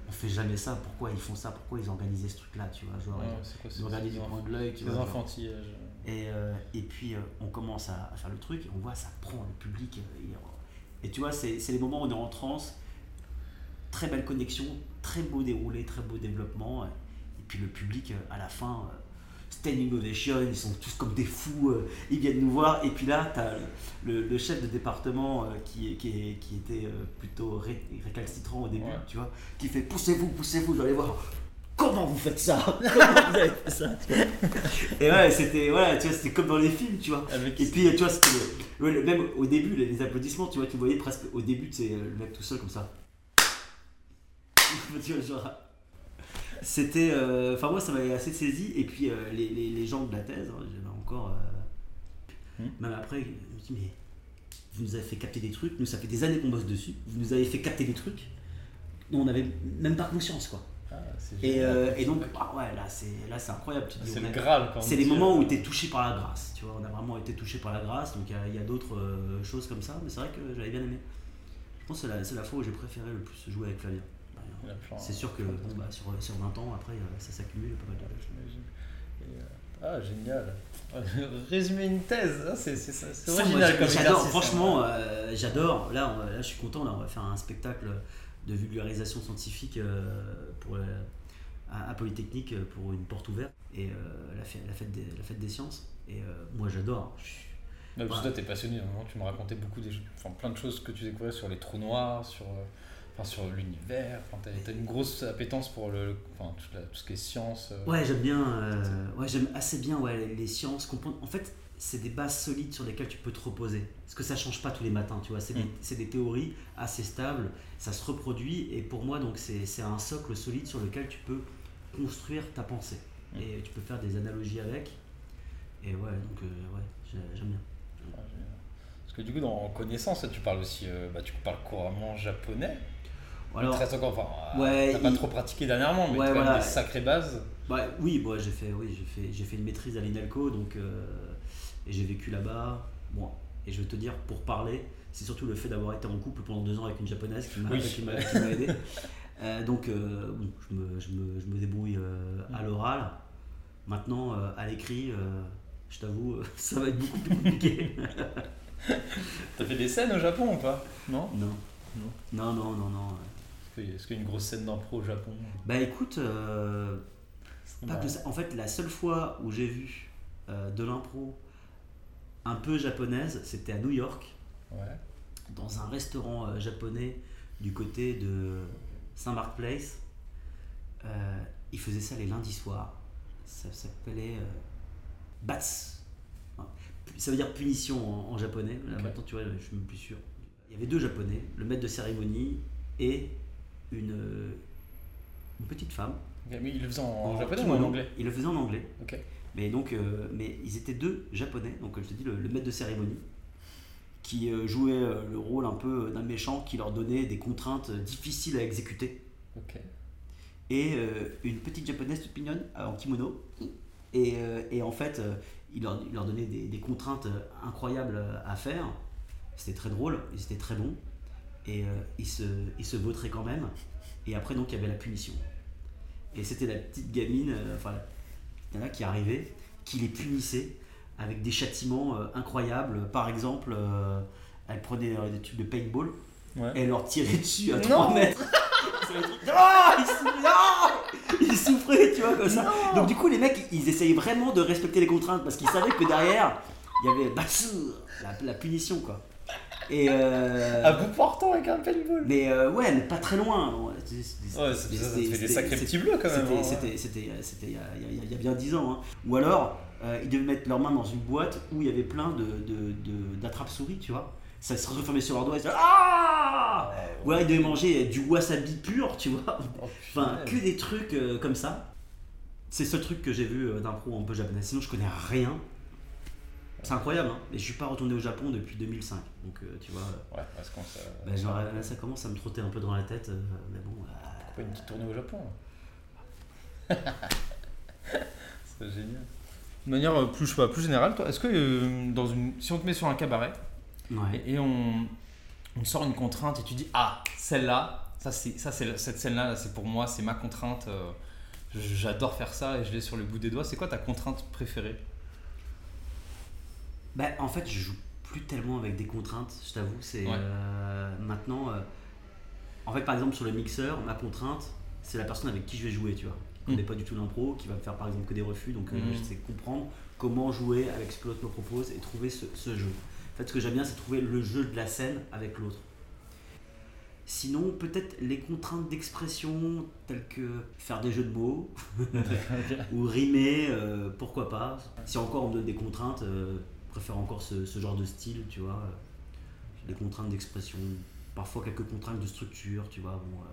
on fait jamais ça, pourquoi ils font ça, pourquoi ils organisé ce truc-là, tu vois, genre, Ouais, quoi ils regardé du coin de l'œil, tu vois. enfantillages. Et, euh, et puis euh, on commence à, à faire le truc et on voit ça prend le public. et tu vois, c'est c'est les moments où on est en transe, très belle connexion, très beau déroulé, très beau développement. Et puis le public euh, à la fin, standing ovation, ils sont tous comme des fous, euh, ils viennent nous voir. Et puis là, tu as le, le chef de département euh, qui, qui, était euh, plutôt ré- récalcitrant au début, Ouais. tu vois, qui fait poussez-vous, poussez-vous, j'allais voir. Comment vous faites ça? <laughs> Comment vous avez fait ça Et ouais, c'était voilà, tu vois, c'était comme dans les films, tu vois. Avec Et puis, tu vois, c'était le- même au début, les, les applaudissements, tu vois, tu voyais presque au début, c'est le mec tout seul comme ça. <laughs> Tu vois, genre, C'était. euh, Enfin, moi, ça m'avait assez saisi. Et puis, euh, les, les, les gens de la thèse, hein, j'avais encore. euh, Hmm. Même après, je me dis, mais vous nous avez fait capter des trucs. Nous, ça fait des années qu'on bosse dessus. Vous nous avez fait capter des trucs dont on n'avait même pas conscience, quoi. Ah, Et, euh, et donc, ah ouais, là, c'est là, c'est incroyable. c'est le Graal quand c'est les moments où tu es touché par la grâce, tu vois, on a vraiment été touché par la grâce, donc il y a- il y a, d'autres euh, choses comme ça, mais c'est vrai que j'avais bien aimé. Je pense que c'est la, c'est la fois où j'ai préféré le plus jouer avec Flavien. C'est sûr que bon, bah, sur, sur 20 ans, après, euh, ça s'accumule pas mal de euh, Ah, génial. <laughs> Résumer une thèse, ah, c'est original comme J'adore, exercice, franchement, hein. euh, j'adore. Là, on- là, je suis content, là, on va faire un spectacle de vulgarisation scientifique euh, pour, euh, à, à Polytechnique pour une porte ouverte et la, fête, la, fête des, la fête des sciences. Et moi, j'adore. Suis- toi, t'es passionné, tu me racontais beaucoup des enfin, plein de choses que tu découvrais sur les trous noirs, sur, enfin, sur l'univers. Enfin, t'as, une grosse appétence pour le, enfin, tout, la- tout ce qui est science. euh. Ouais, j'aime bien. euh, ouais, j'aime assez bien ouais, les, les sciences. Comprendre. En fait, c'est des bases solides sur lesquelles tu peux te reposer. Parce que ça change pas tous les matins, tu vois. C'est des, Mm. c'est des théories assez stables. Ça se reproduit et pour moi, donc, c'est c'est un socle solide sur lequel tu peux construire ta pensée. Mm. Et tu peux faire des analogies avec. Et ouais, donc euh, ouais, j'ai- j'aime bien. Parce que du coup, dans connaissance, tu parles aussi, euh, bah, tu parles couramment japonais. Alors, encore, enfin, ouais, t'as pas il- trop pratiqué dernièrement, mais Ouais, quand même voilà. des sacrées bases. Bah, oui, bon, j'ai fait, oui, j'ai fait, j'ai fait une maîtrise à l'INALCO, donc euh, et j'ai vécu là-bas. Bon, et je vais te dire, pour parler, c'est surtout le fait d'avoir été en couple pendant deux ans avec une japonaise qui m'a, Oui. qui m'a, qui m'a aidé. <laughs> Euh, donc, euh, bon, je me, je me, je me débrouille euh, à l'oral. Maintenant, euh, à l'écrit, euh, je t'avoue, euh, <laughs> ça va être beaucoup plus compliqué. <laughs> T'as fait des scènes au Japon ou pas? Non? Non. Non. Non, non, non, non. Est-ce qu'il y a- une grosse scène d'impro au Japon Bah écoute, euh, C'est Pas marrant. que ça. En fait, la seule fois où j'ai vu euh, de l'impro un peu japonaise, c'était à New York, Ouais. dans un restaurant euh, japonais du côté de Saint-Mark Place. Ils faisaient ça les lundis soirs. Ça s'appelait Bats. Enfin, Ça veut dire punition en, en japonais. Là, maintenant, tu vois, je suis même plus sûr. Il y avait deux japonais, le maître de cérémonie et une, une petite femme. Mais il le faisait en, japonais ou en anglais? Il le faisait en anglais. Mais donc, euh, mais ils étaient deux japonais, donc comme je te dis, le, le maître de cérémonie, qui euh, jouait euh, le rôle un peu d'un méchant qui leur donnait des contraintes difficiles à exécuter. Et une petite japonaise toute mignonne en kimono. Et, et en fait, il, leur, il leur donnait des, des contraintes incroyables à faire. C'était très drôle, ils étaient très bons. Et euh, ils, se, ils se vautraient quand même. Et après, donc, il y avait la punition. Et c'était la petite gamine, euh, enfin, il y en a qui arrivait, qui les punissait avec des châtiments euh, incroyables. Par exemple, euh, elle prenait euh, des tubes de paintball Ouais. et elle leur tirait dessus à Non. 3 mètres. <laughs> Ah, ils souffraient, ah Ils souffraient, tu vois, comme ça. Donc, du coup, les mecs, ils essayaient vraiment de respecter les contraintes parce qu'ils savaient que derrière, il y avait Batsu, la, la punition, quoi. Et euh, À bout portant avec un paintball. mais euh, ouais, mais pas très loin. Ouais, Ouais, c'était- des sacrés petits bleus quand même. C'était- hein. Il y, a- y y bien 10 ans. hein. Ou alors, euh, ils devaient mettre leurs mains dans une boîte où il y avait plein de, de, de- d'attrape-souris, tu vois. Ça se refermait sur leurs doigts et se Ah Ou alors ils devaient manger du wasabi pur, tu vois. Oh, Enfin, que des trucs euh, comme ça. C'est seul truc que j'ai vu euh, d'un pro un peu japonais. Sinon, je connais rien. C'est incroyable, hein. Et je suis pas retourné au Japon depuis 2005. Donc, euh, tu vois, euh, Ouais, parce qu'on ça. bah, genre, là, ça commence à me trotter un peu dans la tête. euh, mais bon, euh, Pas une petite tournée au Japon. <laughs> C'est génial. De manière plus, je sais pas, plus générale, toi, est-ce que euh, dans une, si on te met sur un cabaret ouais. et, et on, on te sort une contrainte et tu dis ah celle-là, ça c'est ça c'est cette scène-là, là, c'est pour moi, c'est ma contrainte. euh, J'adore faire ça et je l'ai sur le bout des doigts. C'est quoi ta contrainte préférée? Bah, en fait, je joue plus tellement avec des contraintes, je t'avoue. C'est Ouais. euh, maintenant. euh, en fait, par exemple, sur le mixeur, ma contrainte, c'est la personne avec qui je vais jouer, tu vois. Qui connaît Mm. pas du tout l'impro, qui va me faire par exemple que des refus, donc euh, Mm. je sais comprendre comment jouer avec ce que l'autre me propose et trouver ce, ce jeu. En fait, ce que j'aime bien, c'est trouver le jeu de la scène avec l'autre. Sinon, peut-être les contraintes d'expression, telles que faire des jeux de mots, <laughs> <laughs> ou rimer, euh, pourquoi pas. Si encore on me donne des contraintes, préfère encore ce, ce genre de style, tu vois. euh, Des contraintes d'expression, parfois quelques contraintes de structure, tu vois. Bon, euh,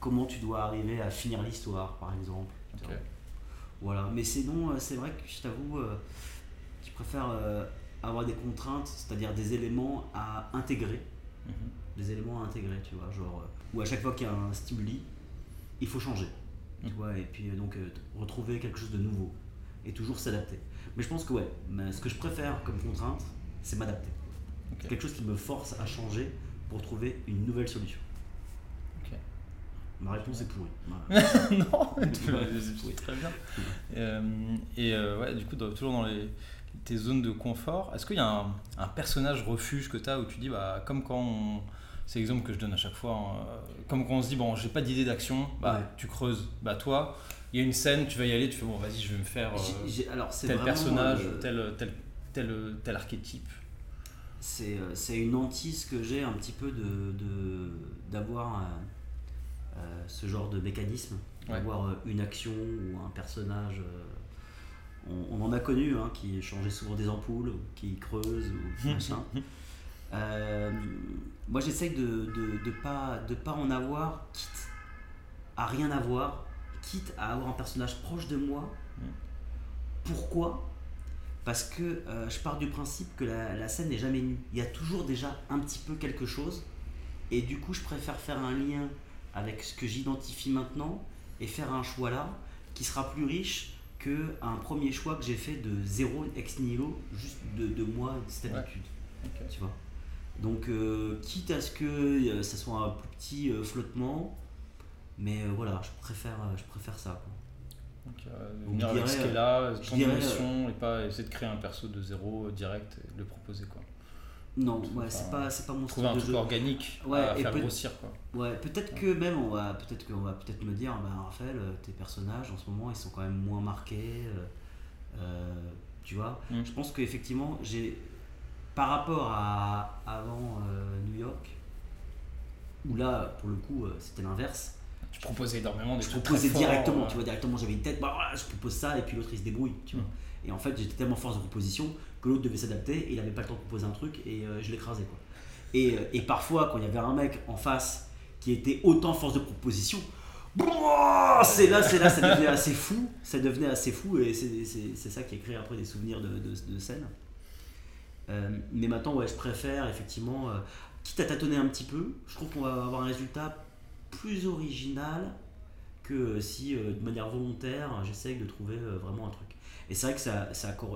comment tu dois arriver à finir l'histoire, par exemple. Voilà, mais sinon, euh, c'est vrai que je t'avoue, euh, je préfère euh, avoir des contraintes, c'est-à-dire des éléments à intégrer Mhm. des éléments à intégrer, tu vois, genre euh, où à chaque fois qu'il y a un stimuli, il faut changer, tu Mhm. vois, et puis euh, donc euh, retrouver quelque chose de nouveau et toujours s'adapter. Mais je pense que ouais, mais ce que je préfère comme contrainte, c'est m'adapter. Quelque chose qui me force à changer pour trouver une nouvelle solution. Ok. Ma réponse est pourrie. Voilà. <laughs> non, <laughs> c'est très bien. <laughs> Euh, et euh, ouais, du coup, dans- toujours dans les, tes zones de confort, est-ce qu'il y a un, un personnage refuge que tu as où tu dis, bah, comme quand on. C'est l'exemple que je donne à chaque fois. hein, euh, comme quand on se dit, bon, j'ai pas d'idée d'action, bah, Ouais. tu creuses. Bah, toi, il y a une scène, tu vas y aller, tu fais, bon, vas-y, je vais me faire euh, alors tel personnage, euh, tel, tel, tel, tel archétype. c'est euh, une hantise que j'ai un petit peu de de- d'avoir euh, euh, ce genre de mécanisme, d'avoir euh, une action ou un personnage. euh, on, on en a connu hein, qui changeait souvent des ampoules, ou qui creuse ou <laughs> machin. Euh, moi j'essaye de de, de pas de pas en avoir, quitte à rien avoir, quitte à avoir un personnage proche de moi. Mm. Pourquoi? Parce que euh, je pars du principe que la, la scène n'est jamais nue. Il y a toujours déjà un petit peu quelque chose. Et du coup, je préfère faire un lien avec ce que j'identifie maintenant et faire un choix là qui sera plus riche qu'un premier choix que j'ai fait de zéro ex nihilo, juste de, de moi, de cette Ouais. habitude. Tu vois? Donc, euh, quitte à ce que euh, ça soit un plus petit euh, flottement, mais euh, voilà, je préfère, euh, je préfère ça. quoi. Donc, euh, Donc, venir je avec dirais, ce qui est là, ton dirais, émotion, et pas essayer de créer un perso de zéro euh, direct et de le proposer. quoi. Non, ouais, un- c'est pas, c'est pas mon un style de truc jeu. organique Ouais, à et faire peut- grossir. quoi. Ouais, peut-être que même on va peut-être qu'on va peut-être me dire bah Raphaël euh, tes personnages en ce moment ils sont quand même moins marqués euh, euh, tu vois Mm. je pense qu'effectivement j'ai par rapport à avant euh, New York où là pour le coup euh, c'était l'inverse Tu proposais énormément des je proposais directement euh, tu vois directement j'avais une tête bah voilà je propose ça et puis l'autre il se débrouille tu vois. Et en fait j'étais tellement force de proposition que l'autre devait s'adapter et il avait pas le temps de proposer un truc et euh, je l'écrasais quoi. Et, euh, et parfois quand il y avait un mec en face qui était autant force de proposition c'est là, c'est là, ça devenait assez fou, ça devenait assez fou et c'est ça qui a créé après des souvenirs de, de, de scène. Euh, mais maintenant, ouais, je préfère effectivement, euh, quitte à tâtonner un petit peu, je trouve qu'on va avoir un résultat plus original que si euh, de manière volontaire j'essaye de trouver euh, vraiment un truc. Et c'est vrai que ça,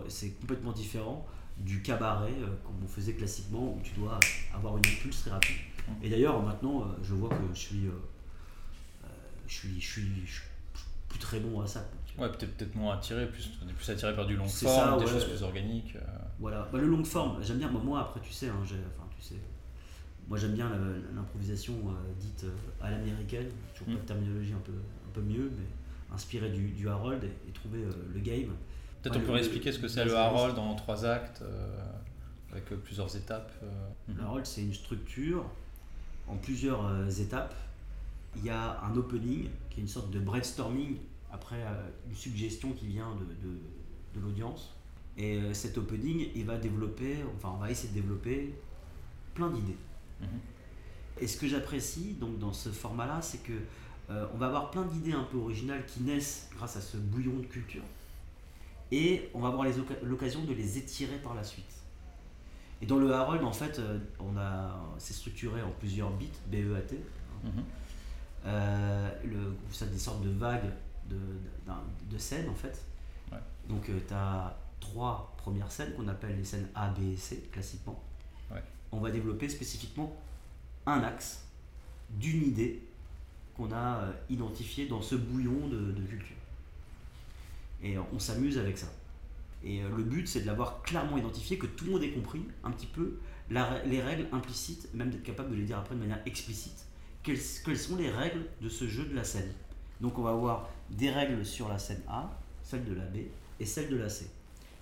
c'est complètement différent du cabaret euh, comme on faisait classiquement où tu dois avoir une impulse très rapide. Et d'ailleurs maintenant euh, je vois que je suis, je suis, je suis, je suis plus très bon à ça. Ouais, peut-être peut-être moins attiré, plus, on est plus attiré par du long forme, ça, des ouais. choses plus organiques. Voilà, bah, le long forme, j'aime bien. Bah, moi, après, tu sais, hein, enfin, tu sais, moi j'aime bien l'improvisation euh, dite euh, à l'américaine. Toujours Mm. pas de terminologie un peu, un peu mieux, mais inspiré du, du Harold et, et trouver euh, le game. Peut-être Ouais, on pourrait expliquer ce que c'est le Harold en trois actes. euh, Avec plusieurs étapes. euh, Le mhm. Harold, c'est une structure en plusieurs euh, étapes. Il y a un opening qui est une sorte de brainstorming après une suggestion qui vient de, de, de l'audience. Et cet opening, il va développer, enfin, on va essayer de développer plein d'idées. Mhm. Et ce que j'apprécie donc dans ce format-là, c'est que euh, on va avoir plein d'idées un peu originales qui naissent grâce à ce bouillon de culture. Et on va avoir l'occasion de les étirer par la suite. Et dans le Harold, en fait, euh, on a, c'est structuré en plusieurs bits, BEAT. Mhm. Euh, le, ça des sortes de vagues de, d'un- de scènes en fait. Ouais. Donc tu as trois premières scènes qu'on appelle les scènes A, B et C classiquement. On va développer spécifiquement un axe d'une idée qu'on a euh, identifiée dans ce bouillon de, culture. Et euh, on s'amuse avec ça. Et euh, le but c'est de l'avoir clairement identifié, que tout le monde ait compris un petit peu les règles implicites, même d'être capable de les dire après de manière explicite quelles, quelles sont les règles de ce jeu de la scène. Donc on va avoir des règles sur la scène A, celle de la B et celle de la C.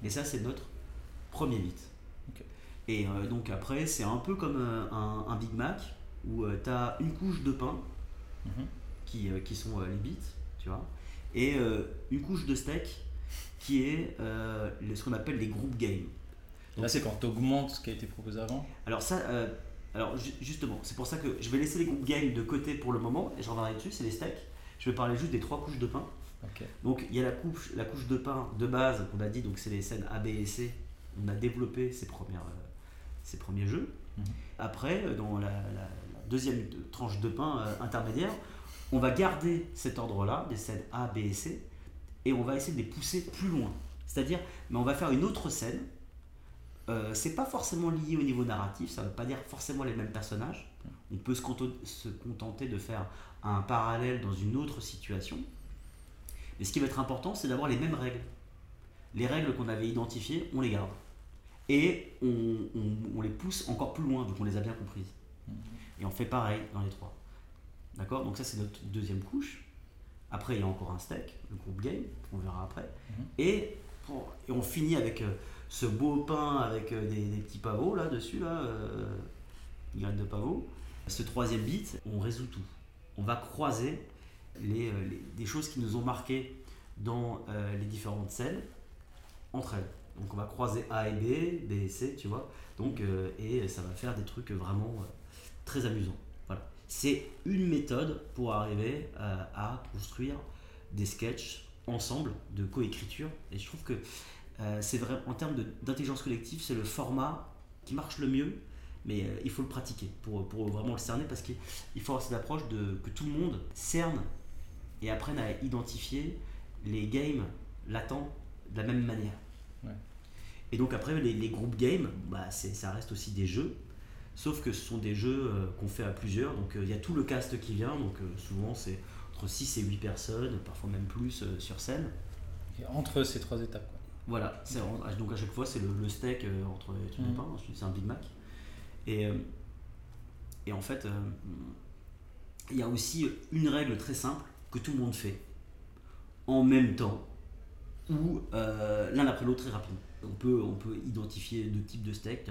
Et ça c'est notre premier bit. Et euh, donc après c'est un peu comme euh, un, un Big Mac où tu as une couche de pain Mhm. qui, euh, qui sont euh, les bits, tu vois, et euh, une couche de steak qui est euh, ce qu'on appelle les group games. Là, c'est quand tu augmentes ce qui a été proposé avant. Alors ça, euh, alors ju- justement, c'est pour ça que je vais laisser les groupes game de côté pour le moment et je reviendrai dessus, c'est les steaks. Je vais parler juste des trois couches de pain. Donc il y a la couche, la couche de pain de base qu'on a dit, donc c'est les scènes A, B et C. On a développé ces, premières, ces premiers jeux. Mhm. Après, euh, dans la, la- la deuxième tranche de pain euh, intermédiaire, on va garder cet ordre-là, des scènes A, B et C, et on va essayer de les pousser plus loin. C'est-à-dire, mais on va faire une autre scène. Euh, c'est pas forcément lié au niveau narratif, ça veut pas dire forcément les mêmes personnages. On peut se contenter de faire un parallèle dans une autre situation. Mais ce qui va être important, c'est d'avoir les mêmes règles. Les règles qu'on avait identifiées, on les garde. Et on, on- on les pousse encore plus loin, vu qu'on les a bien comprises. Et on fait pareil dans les trois. D'accord? Donc ça, c'est notre deuxième couche. Après, il y a encore un steak, le groupe game, qu'on verra après. Mhm. Et, pour- et on finit avec euh, ce beau pain avec euh, des, des petits pavots là dessus, là, euh, graines de pavot. Ce troisième bit, on résout tout. On va croiser les, euh, les- des choses qui nous ont marqué dans les différentes scènes entre elles. Donc on va croiser A et B, B et C, tu vois. Donc, euh, et ça va faire des trucs vraiment euh, très amusants. Voilà. C'est une méthode pour arriver euh, à construire des sketchs ensemble de coécriture. Et je trouve que c'est vrai, en termes d'intelligence collective, c'est le format qui marche le mieux. Mais il faut le pratiquer pour, pour vraiment le cerner parce qu'il il faut avoir cette approche de, que tout le monde cerne et apprenne à identifier les games latents de la même manière. Ouais. Et donc après, les, les groupes games, bah, ça reste aussi des jeux, sauf que ce sont des jeux euh, qu'on fait à plusieurs. Donc euh, il y a tout le cast qui vient, donc euh, souvent c'est entre 6 et 8 personnes, parfois même plus sur scène. Et entre ces trois étapes. Quoi. Voilà, donc à chaque fois c'est le, le steak entre les ensuite c'est un Big Mac. Et, et en fait, il y a aussi une règle très simple que tout le monde fait en même temps ou euh, l'un après l'autre très rapidement. On peut, on peut identifier deux types de steaks.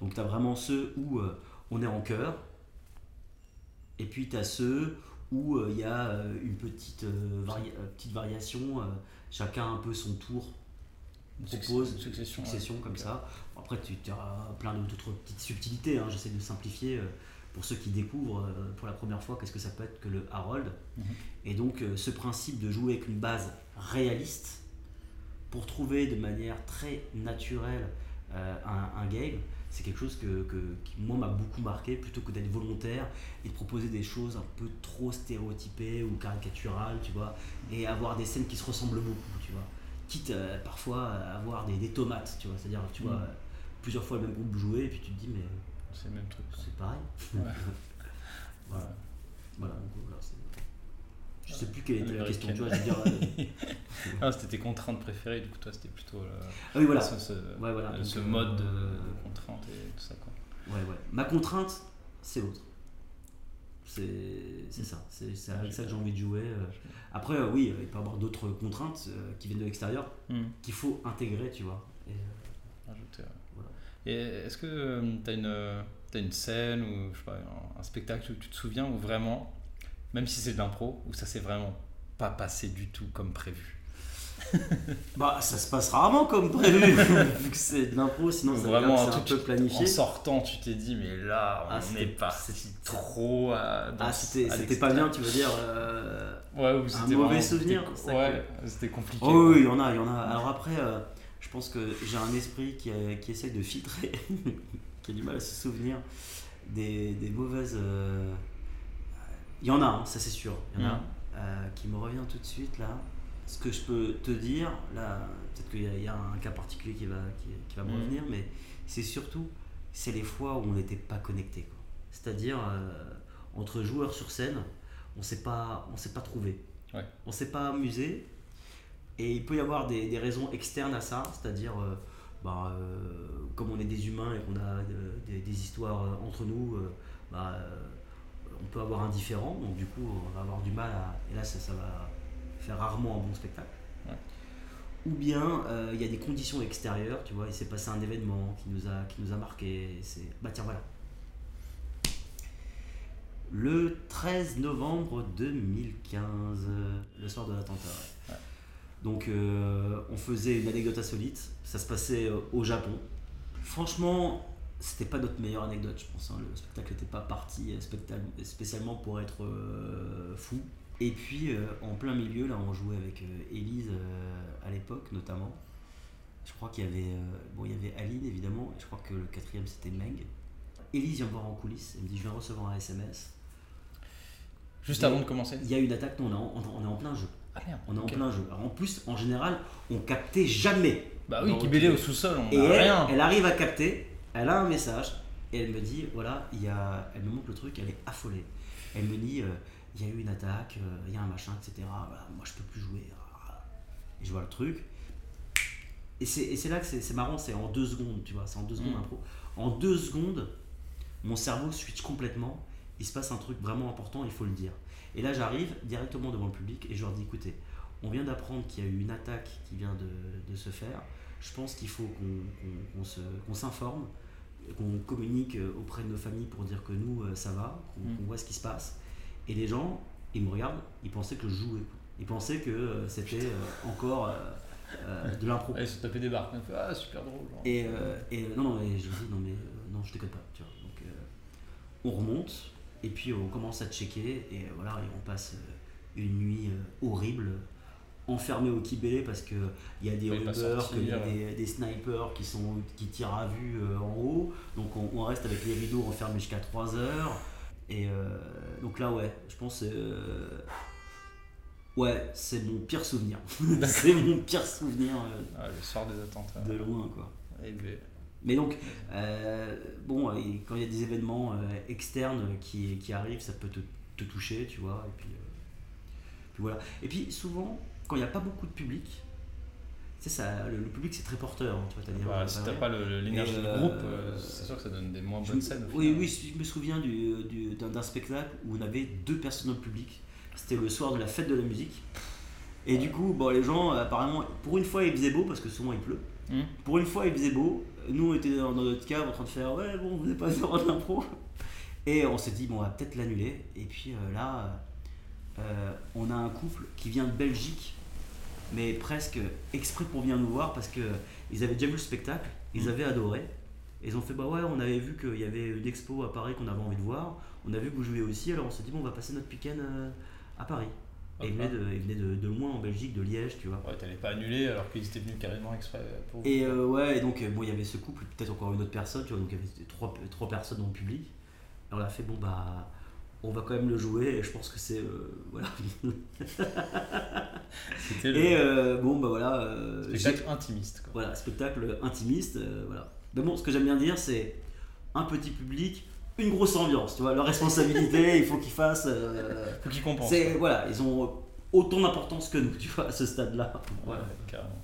Donc tu as vraiment ceux où euh, on est en cœur et puis tu as ceux où euh, il y a euh, une petite, euh, euh, petite variation, euh, chacun un peu son tour Une propose succession- succession. ouais. comme ça. Après, tu auras plein d'autres petites subtilités. hein. J'essaie de simplifier euh, pour ceux qui découvrent euh, pour la première fois qu'est-ce que ça peut être que le Harold. Mhm. Et donc, euh, ce principe de jouer avec une base réaliste pour trouver de manière très naturelle euh, un, un game, c'est quelque chose que, que- qui, moi, m'a beaucoup marqué plutôt que d'être volontaire et de proposer des choses un peu trop stéréotypées ou caricaturales, tu vois, et avoir des scènes qui se ressemblent beaucoup, tu vois quitte euh, parfois à avoir des, des tomates, tu vois, c'est-à-dire, tu vois, Mm. euh, plusieurs fois le même groupe jouer, et puis tu te dis, mais C'est le même truc. c'est pareil. Ouais. <laughs> Voilà, voilà, donc, voilà, c'est- je sais plus quelle était la question, tu vois, je veux dire. euh, <laughs> Ah, c'était tes contraintes préférées, du coup, toi, c'était plutôt le- ah oui, voilà, ce, ce- Ouais, voilà, euh, donc, ce euh, mode de, de contrainte et tout ça. Quoi. ouais, ouais. Ma contrainte, c'est l'autre. C'est ça, c'est avec ça que j'ai envie de jouer. euh. Après, euh, oui, il peut y avoir d'autres contraintes euh, qui viennent de l'extérieur Hmm. qu'il faut intégrer, tu vois. Et, euh. Voilà. Et est-ce que tu as une, as une scène ou je sais pas, un, un spectacle où tu te souviens où vraiment, même si c'est de l'impro, où ça s'est vraiment pas passé du tout comme prévu <laughs> bah, ça se passe rarement comme prévu, <laughs> vu que c'est de l'impro, sinon ça Vraiment, c'est un un truc- peu planifié. En sortant, tu t'es dit, mais là, on Ah, est parti trop à, dans- Ah, c'était pas bien, tu veux dire euh, Ouais, ou c'était mauvais vraiment- souvenir, c'est Ouais, c'était compliqué. Oh oui, il y en a, il y en a. Alors après, euh, je pense que j'ai un esprit qui, qui essaye de filtrer, <laughs> qui a du mal à se souvenir des, des mauvaises. euh, Il y en a, hein, ça c'est sûr. Il y en a Mhm. euh, qui me revient tout de suite là. Ce que je peux te dire, là, peut-être qu'il y, a- il y a un cas particulier qui va, qui, qui va me Mhm. revenir, mais c'est surtout, c'est les fois où on n'était pas connecté. C'est-à-dire, euh, entre joueurs sur scène, on s'est pas, on s'est pas trouvé. Ouais. On s'est pas amusé. Et il peut y avoir des, des raisons externes à ça, c'est-à-dire, euh, bah, euh, comme on est des humains et qu'on a des, des histoires entre nous, bah, on peut avoir un différent, donc du coup on va avoir du mal à... Et là ça, ça va faire rarement un bon spectacle. Ouais. Ou bien euh, il y a des conditions extérieures, tu vois, il s'est passé un événement qui nous a, qui nous a marqué. C'est... Bah tiens voilà. Le 13 novembre 2015, le soir de l'attentat. ouais. Ouais. Donc euh, on faisait une anecdote insolite, ça se passait euh, au Japon. Franchement, c'était pas notre meilleure anecdote, je pense. hein. Le spectacle n'était pas parti euh, spécialement pour être euh, fou. Et puis euh, en plein milieu, là, on jouait avec Élise euh, à l'époque, notamment. Je crois qu'il y avait, bon, il y avait Aline évidemment, et je crois que le quatrième c'était Meng. Élise vient me voir en coulisses, elle me dit Je viens recevoir un SMS. Juste avant de commencer Il y a une attaque, non, on est en, plein jeu. Ah merde. On est en plein jeu. En plus, en général, on captait jamais. Bah oui, qui truc. au sous-sol, on Et rien. elle arrive à capter, elle a un message, et elle me dit, voilà, il y a, elle me montre le truc, elle est affolée. Elle me dit, euh, il y a eu une attaque, euh, il y a un machin, etc. Voilà, moi je peux plus jouer. Et je vois le truc. Et c'est et c'est là que c'est c'est marrant, c'est en deux secondes, tu vois, c'est en deux secondes Mm. impro. En deux secondes, mon cerveau switch complètement, il se passe un truc vraiment important, il faut le dire. Et là j'arrive directement devant le public et je leur dis, écoutez, on vient d'apprendre qu'il y a eu une attaque qui vient de, de se faire. Je pense qu'il faut qu'on s'informe, qu'on communique euh, auprès de nos familles pour dire que nous, euh, ça va, qu'on Mm. qu'on voit ce qui se passe. Et les gens, ils me regardent, ils pensaient que je jouais. Ils pensaient que euh, c'était encore euh, de l'impro. Ils se tapés des barres. Ah, super drôle. genre. Et, euh, et non, non, et je dis, non, mais non, je déconne pas. Tu vois. Donc, euh, on remonte, et puis on commence à checker, et voilà, et on passe une nuit horrible, enfermé au Kibélé parce qu'il y a des rumeurs, qu'il y a des, des snipers qui, sont, qui tirent à vue euh, en haut, donc on, on reste avec les rideaux enfermés jusqu'à 3 heures. Et euh, donc là, ouais, je pense. euh, ouais, c'est mon pire souvenir. <laughs> c'est mon pire souvenir euh, Ah, le soir des attentats. de loin, quoi. Et ben, Mais donc, bon, quand il y a des événements externes qui, qui arrivent, ça peut te, te toucher, tu vois. Et puis, puis voilà. Et puis souvent, quand il n'y a pas beaucoup de public, tu sais, ça, le, le public c'est très porteur. hein, tu vois, des bah, si t'as pas l'énergie du euh, groupe, euh, c'est sûr que ça donne des moins bonnes scènes. au oui, oui, je me souviens du, du- d'un, d'un spectacle où on avait deux personnes dans le public. C'était le soir de la fête de la musique. Et du coup, bon, les gens, apparemment, pour une fois, il faisait beau parce que souvent il pleut. Hum. Pour une fois, il faisait beau. Nous, on était dans dans notre cave en train de faire Ouais, bon, vous n'êtes pas <laughs> de l'impro. Et on s'est dit Bon, on va peut-être l'annuler. Et puis euh, là, euh, on a un couple qui vient de Belgique, mais presque exprès pour venir nous voir parce qu'ils avaient déjà vu le spectacle, ils Mhm. avaient adoré. Et ils ont fait Bah ouais, on avait vu qu'il y avait une expo à Paris qu'on avait envie de voir. On a vu que vous jouiez aussi, alors on s'est dit Bon, on va passer notre week-end euh, à Paris. Et ils venaient, de, ils venaient de, de loin en Belgique, de Liège, tu vois. Ouais, t'allais pas annuler alors qu'ils étaient venus carrément exprès pour. Et euh, ouais, et donc bon, il y avait ce couple, peut-être encore une autre personne, tu vois, donc il y avait trois, trois personnes dans le public. Et on a fait, bon bah, on va quand même le jouer, et je pense que c'est. euh, voilà. <laughs> Le Et euh, bon, bah voilà. euh, spectacle intimiste. Quoi. voilà, spectacle intimiste, euh, voilà. Mais bon, ce que j'aime bien dire, c'est un petit public, une grosse ambiance, tu vois, leur responsabilité, <laughs> il faut qu'ils fassent. euh, Faut qu'ils compensent. c'est, voilà, ils ont autant d'importance que nous, tu vois, à ce stade-là. Ouais, Voilà. carrément.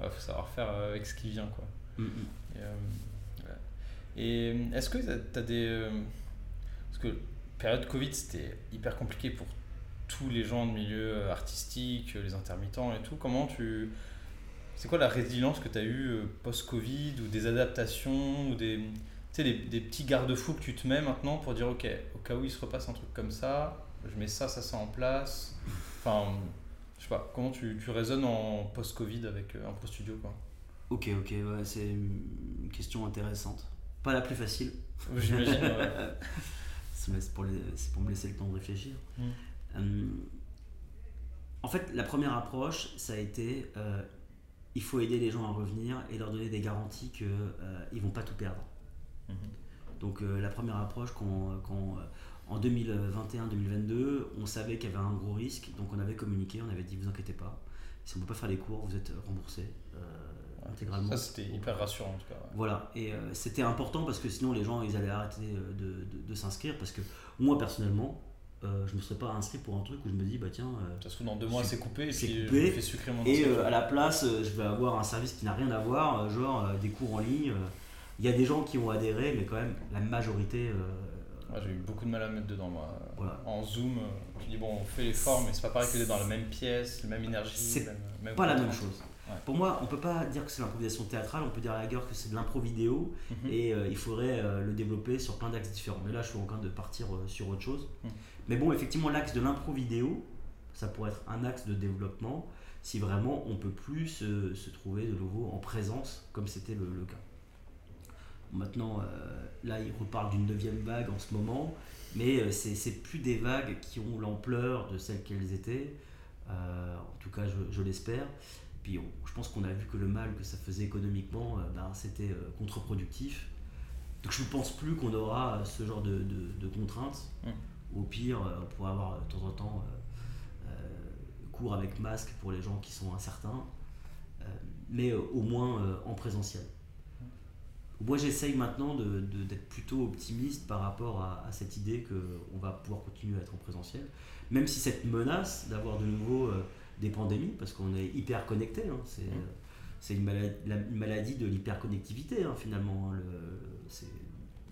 Ouais, faut savoir faire avec ce qui vient. Quoi. Mm, mm. Et, ouais. Et, est-ce que tu as des. Parce que période Covid, c'était hyper compliqué pour tous les gens de milieu euh, artistique, euh, les intermittents et tout. Comment tu. C'est quoi la résilience que tu as eue post-Covid ou des adaptations ou des, des, des petits garde-fous que tu te mets maintenant pour dire ok, au cas où il se repasse un truc comme ça, je mets ça, ça, ça en place. Enfin, je sais pas, comment tu, tu raisonnes en post-Covid avec un Pro Studio quoi? Ok, ok, ouais, c'est une question intéressante. Pas la plus facile. J'imagine. <laughs> c'est pour, pour, me laisser le temps de réfléchir. Mm. Euh, en fait, la première approche, ça a été euh, il faut aider les gens à revenir et leur donner des garanties qu'ils euh, ne vont pas tout perdre. Mm-hmm. Donc, la première approche, quand, en 2021-2022, on savait qu'il y avait un gros risque, donc on avait communiqué, on avait dit vous inquiétez pas, si on ne peut pas faire les cours, vous êtes remboursé intégralement. Ça, c'était hyper rassurant en tout cas. Voilà, et euh, c'était important parce que sinon les gens ils allaient arrêter euh, de, de, s'inscrire parce que moi personnellement, euh, je ne me serais pas inscrit pour un truc où je me dis bah tiens. ça se trouve dans deux mois c'est coupé et puis coupé, je fais sucrer mon Et à la place, je vais avoir un service qui n'a rien à voir, genre des cours en ligne. Il y a des gens qui ont adhéré, mais quand même la majorité. j'ai eu beaucoup de mal à mettre dedans moi. En Zoom, tu dis bon on fait l'effort mais c'est pas pareil que d'être dans la même pièce, la même énergie. C'est pas la même chose. Pour moi, on peut pas dire que c'est l'improvisation théâtrale, on peut dire à la gueule que c'est de l'impro vidéo mhm. et euh, il faudrait euh, le développer sur plein d'axes différents. Mais là, je suis en train de partir euh, sur autre chose. Mhm. Mais bon, effectivement, l'axe de l'impro vidéo, ça pourrait être un axe de développement si vraiment on peut plus se, trouver de nouveau en présence comme c'était le, cas. Maintenant, là, il reparle d'une neuvième vague en ce moment, mais c'est plus des vagues qui ont l'ampleur de celles qu'elles étaient. en tout cas, je l'espère. Puis je pense qu'on a vu que le mal que ça faisait économiquement, euh, ben, c'était euh, contre-productif. Donc je ne pense plus qu'on aura euh, ce genre de, de, contraintes. Mmh. Au pire, on pourrait avoir de temps en temps cours avec masque pour les gens qui sont incertains, mais au moins en présentiel. Mmh. Moi j'essaye maintenant d'être plutôt optimiste par rapport à, à cette idée qu'on va pouvoir continuer à être en présentiel, même si cette menace d'avoir de nouveau des pandémies, parce qu'on est hyper connecté. Hein. c'est mmh. c'est une, maladie, la, maladie de l'hyperconnectivité, hein, finalement. Hein. Le,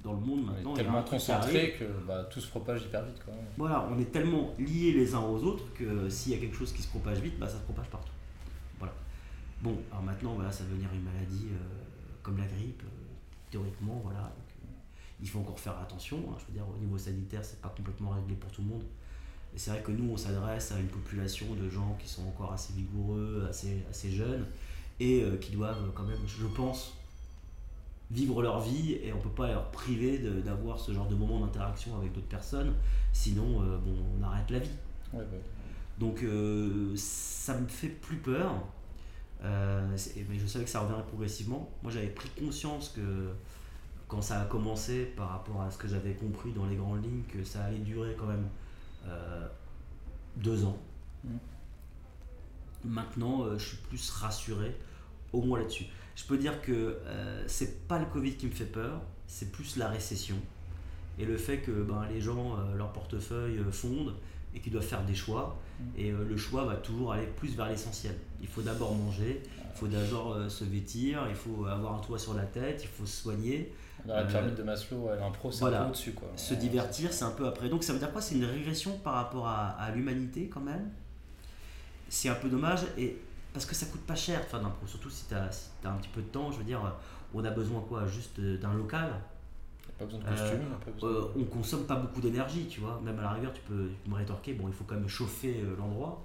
dans le monde maintenant. On est tellement concentré que bah, tout se propage hyper vite. Quoi. Voilà, on est tellement liés les uns aux autres que s'il y a quelque chose qui se propage vite, bah, ça se propage partout. Voilà. Bon, alors maintenant, voilà, ça va devenir une maladie euh, comme la grippe, euh, théoriquement, voilà. Euh, il faut encore faire attention. je veux dire, au niveau sanitaire, c'est pas complètement réglé pour tout le monde. Et c'est vrai que nous, on s'adresse à une population de gens qui sont encore assez vigoureux, assez, assez jeunes, et euh, qui doivent quand même, je pense, vivre leur vie, et on ne peut pas leur priver d'avoir ce genre de moment d'interaction avec d'autres personnes, sinon euh, bon, on arrête la vie. Donc euh, ça me fait plus peur, mais je savais que ça reviendrait progressivement. Moi j'avais pris conscience que quand ça a commencé, par rapport à ce que j'avais compris dans les grandes lignes, que ça allait durer quand même euh, deux ans. Mm. Maintenant, euh, je suis plus rassuré, au moins là-dessus. Je peux dire que euh, c'est pas le Covid qui me fait peur, c'est plus la récession. Et le fait que ben, les gens, leur portefeuille fondent et qu'ils doivent faire des choix. Mm. Et le choix va toujours aller plus vers l'essentiel. Il faut d'abord manger, il faut d'abord se vêtir, il faut avoir un toit sur la tête, il faut se soigner. Dans la pyramide de Maslow, l'impro, c'est un peu au-dessus. Quoi. Se divertir, c'est un peu après. Donc ça veut dire quoi? C'est une régression par rapport à, l'humanité quand même? C'est un peu dommage, et parce que ça coûte pas cher enfin d'impro, surtout si tu as, un petit peu de temps. Je veux dire, on a besoin quoi Juste d'un local. Pas besoin de costume. Euh, euh, on consomme pas beaucoup d'énergie, tu vois. Même à la rigueur, tu peux, me rétorquer, bon, il faut quand même chauffer euh, l'endroit.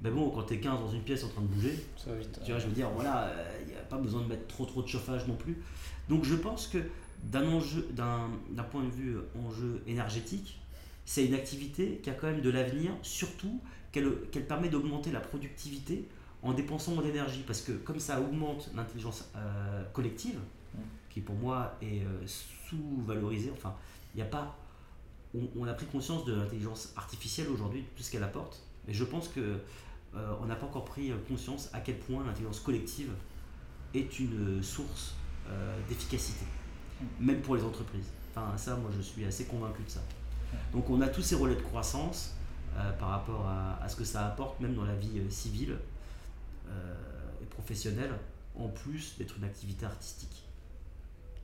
Mais bon, quand tu es 15 dans une pièce en train de bouger, ça va vite. Tu vois, je veux dire, voilà, il n'y a pas besoin de mettre trop trop de chauffage non plus. Donc je pense que d'un enjeu, d'un point de vue enjeu énergétique, c'est une activité qui a quand même de l'avenir, surtout qu'elle permet d'augmenter la productivité en dépensant moins d'énergie. Parce que comme ça augmente l'intelligence euh, collective, mm. qui pour moi est euh, sous-valorisée, enfin, il n'y a pas. On, a pris conscience de l'intelligence artificielle aujourd'hui, tout ce qu'elle apporte, mais je pense que euh, on n'a pas encore pris conscience à quel point l'intelligence collective est une source d'efficacité même pour les entreprises. Enfin, ça, moi, je suis assez convaincu de ça. Donc, on a tous ces relais de croissance euh, par rapport à, ce que ça apporte, même dans la vie euh, civile euh, et professionnelle, en plus d'être une activité artistique.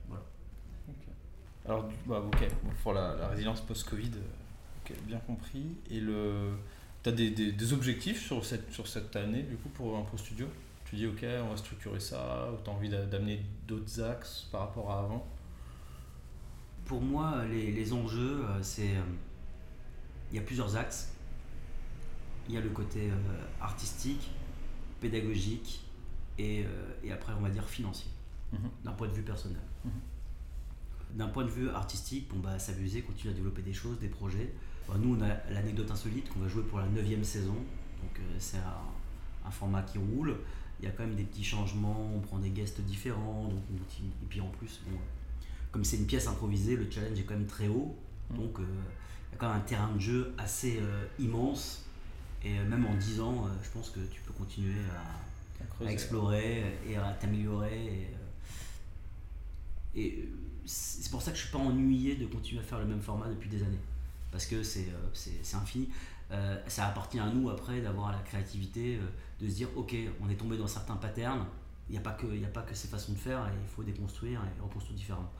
Voilà. Alors, bah, ok, pour la, résilience post-Covid, bien compris. Et le. Tu as des, des, objectifs sur cette, sur cette année, du coup, pour un pro studio tu dis ok, on va structurer ça, ou tu as envie d'amener d'autres axes par rapport à avant? Pour moi, les, les enjeux, euh, c'est. euh, Il y a plusieurs axes. Il y a le côté euh, artistique, pédagogique et, et après, on va dire financier, Mhm. d'un point de vue personnel. Mhm. D'un point de vue artistique, bon, bah, s'amuser, continuer à développer des choses, des projets. Bah, nous, on a l'anecdote insolite qu'on va jouer pour la 9 saison. Donc, euh, c'est un, un format qui roule. Il y a quand même des petits changements, on prend des guests différents. Donc on et puis en plus, bon, comme c'est une pièce improvisée, le challenge est quand même très haut. Mhm. Donc euh, il y a quand même un terrain de jeu assez euh, immense. Et euh, même en 10 ans, euh, je pense que tu peux continuer à, À à creuser. explorer et à t'améliorer. Et, et, c'est pour ça que je suis pas ennuyé de continuer à faire le même format depuis des années. Parce que c'est infini. Euh, ça appartient à nous après d'avoir la créativité, euh, de se dire ok, on est tombé dans certains patterns. Il n'y a, pas que- y a pas que ces façons de faire et il faut déconstruire et reconstruire différemment.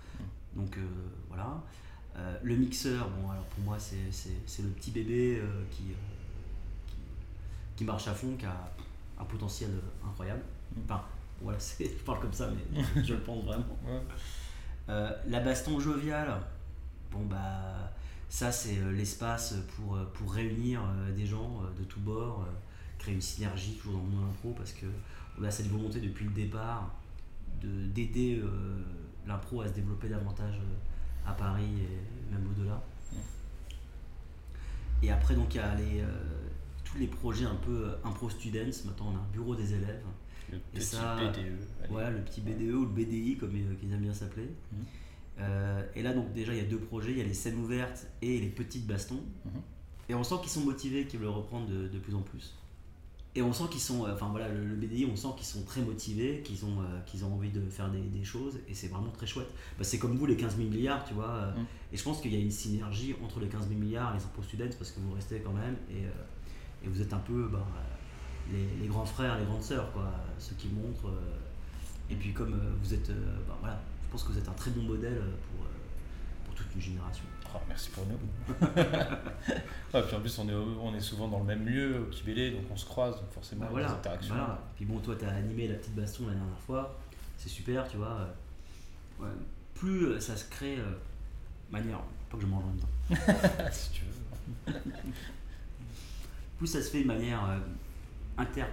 Donc euh, voilà. Le mixeur, bon alors pour moi c'est le petit bébé qui, qui, qui marche à fond, qui a un potentiel incroyable. Enfin, voilà, <laughs> je parle comme ça, mais <laughs> je le pense vraiment. Ouais. La baston joviale, bon bah ça c'est euh, l'espace pour, euh, pour réunir euh, des gens euh, de tous bords, euh, créer une synergie toujours dans le monde impro parce que on a cette volonté depuis le départ de d'aider euh, l'impro à se développer davantage euh, à Paris et même au-delà. Et après donc il y a les, euh, tous les projets un peu euh, impro students, maintenant on a un bureau des élèves. Le Et petit ça, BDE. allez. Voilà, le petit BDE ou le BDI comme ils qu'ils aiment bien s'appeler. Mhm. Euh, et là, donc déjà, il y a deux projets, il y a les scènes ouvertes et les petites bastons. Mhm. Et on sent qu'ils sont motivés, qu'ils veulent reprendre de, de plus en plus. Et on sent qu'ils sont, euh, enfin voilà, le, le BDI, on sent qu'ils sont très motivés, qu'ils ont, euh, qu'ils ont envie de faire des, des choses, et c'est vraiment très chouette. Bah, c'est comme vous, les 15 000 milliards, tu vois. Mhm. Et je pense qu'il y a une synergie entre les 15 000 milliards et les impôts students, parce que vous restez quand même, et, et vous êtes un peu bah, les, les grands frères, les grandes sœurs, quoi, ceux qui montrent. et puis comme vous êtes, bah, voilà, pense que vous êtes un très bon modèle pour, euh, pour toute une génération. Oh, merci pour nous. <laughs> Ouais, puis en plus, on est, on est souvent dans le même lieu, au Kibélé, donc on se croise, donc forcément, Bah, il y a voilà, des interactions. voilà. Puis bon, toi, tu as animé la petite baston la dernière fois, c'est super, tu vois. euh, ouais. Plus euh, ça se crée, euh, manière, pas que je mange en même temps, si tu veux. <laughs> plus ça se fait de manière euh, inter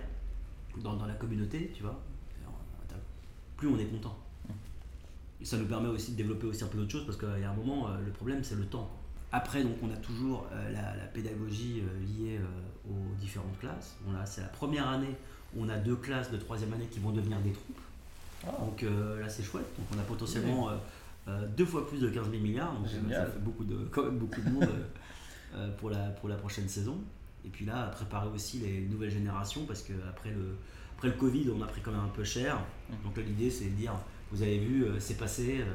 dans, dans la communauté, tu vois, plus on est content. Et ça nous permet aussi de développer aussi un peu d'autres choses parce qu'il y a un moment, euh, le problème c'est le temps. Après, donc, on a toujours euh, la, la pédagogie euh, liée aux différentes classes. C'est la première année où on a deux classes de troisième année qui vont devenir des troupes. Ah. Donc euh, là, c'est chouette. Donc, on a potentiellement euh, deux fois plus de 15 000 milliards. Donc, Génial. ça fait beaucoup de, <laughs> quand même beaucoup de monde euh, pour, la, pour la prochaine saison. Et puis là, préparer aussi les nouvelles générations parce qu'après le, après le Covid, on a pris quand même un peu cher. Mhm. Donc l'idée, c'est de dire vous avez vu, euh, c'est passé. euh,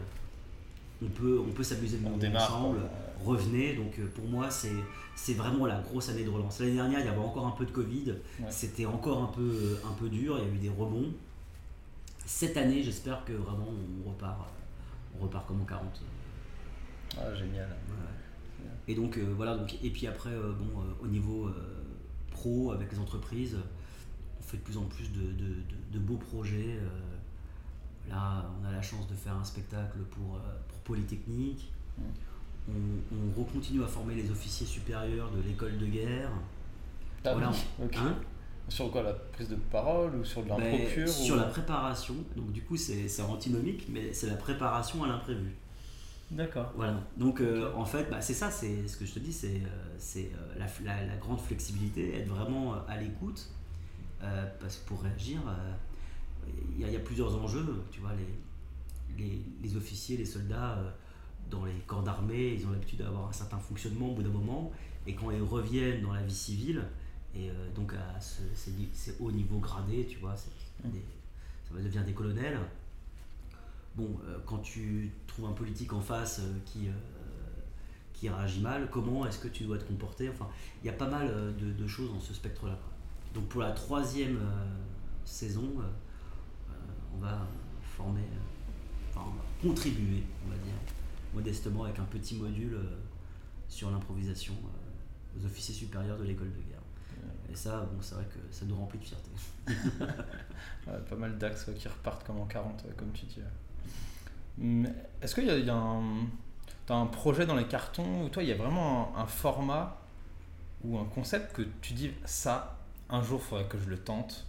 on peut, on peut s'amuser de nouveau ensemble revenez. Donc euh, pour moi, c'est c'est vraiment la grosse année de relance. L'année dernière, il y avait encore un peu de Covid. Ouais. C'était encore un peu, un peu dur. Il y a eu des rebonds. Cette année, j'espère que vraiment on repart, on repart comme en 40. Ah, génial. Et donc euh, voilà. Donc, et puis après, euh, bon, euh, au niveau pro, avec les entreprises, on fait de plus en plus de, de- de- de beaux projets. Là, on a la chance de faire un spectacle pour, euh, pour Polytechnique. Mm. On, on recontinue à former les officiers supérieurs de l'école de guerre. Ah Voilà. oui. Hein Sur quoi La prise de parole ou sur de pure sur ou- la préparation, donc du coup c'est antinomique, mais c'est la préparation à l'imprévu. D'accord. Voilà. Donc euh, en fait, bah, c'est ça, c'est ce que je te dis, c'est euh, c'est, la, la- la grande flexibilité, être vraiment à l'écoute, euh, parce que pour réagir, euh, il y, a- il y a plusieurs enjeux. Tu vois, les, les, les officiers, les soldats euh, dans les corps d'armée, ils ont l'habitude d'avoir un certain fonctionnement au bout d'un moment, et quand ils reviennent dans la vie civile, et euh, donc à ce- ces, hauts niveaux gradés, tu vois, Mm. des- ça va devenir des colonels. Bon, euh, quand tu trouves un politique en face qui, qui réagit mal, comment est-ce que tu dois te comporter? Enfin, il y a pas mal de, de choses dans ce spectre-là. Donc pour la troisième euh, saison, euh, on va former, euh, enfin, on va contribuer, on va dire, modestement avec un petit module euh, sur l'improvisation euh, aux officiers supérieurs de l'école de guerre. Et ça, bon, c'est vrai que ça nous remplit de fierté. <laughs> Ouais, pas mal d'axes qui repartent comme en 40, ouais, comme tu dis. Est-ce qu'il y a, il y a un, t'as un projet dans les cartons où toi, il y a vraiment un, un format ou un concept que tu dis ça, un jour, il faudrait que je le tente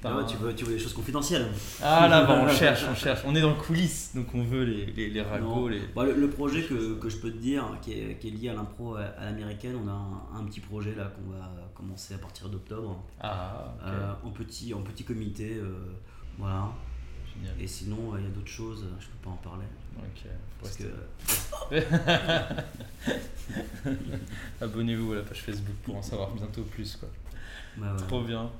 T'as Ah ouais, tu, veux, tu veux des choses confidentielles Ah là, bah, on <laughs> cherche, on cherche. On est dans le coulisses, donc on veut les, les, les ragots, les. Bah, le, le projet que, que je peux te dire, qui est, qui est lié à l'impro à, l'américaine, on a un, un petit projet là qu'on va commencer à partir d'octobre, Ah, euh, en, petit, en petit comité. euh, voilà. Génial. Et sinon, euh, il y a d'autres choses, je peux pas en parler. Ok. Parce que <laughs> Abonnez-vous à la page Facebook pour en savoir bientôt plus, quoi. bah, ouais. Trop bien.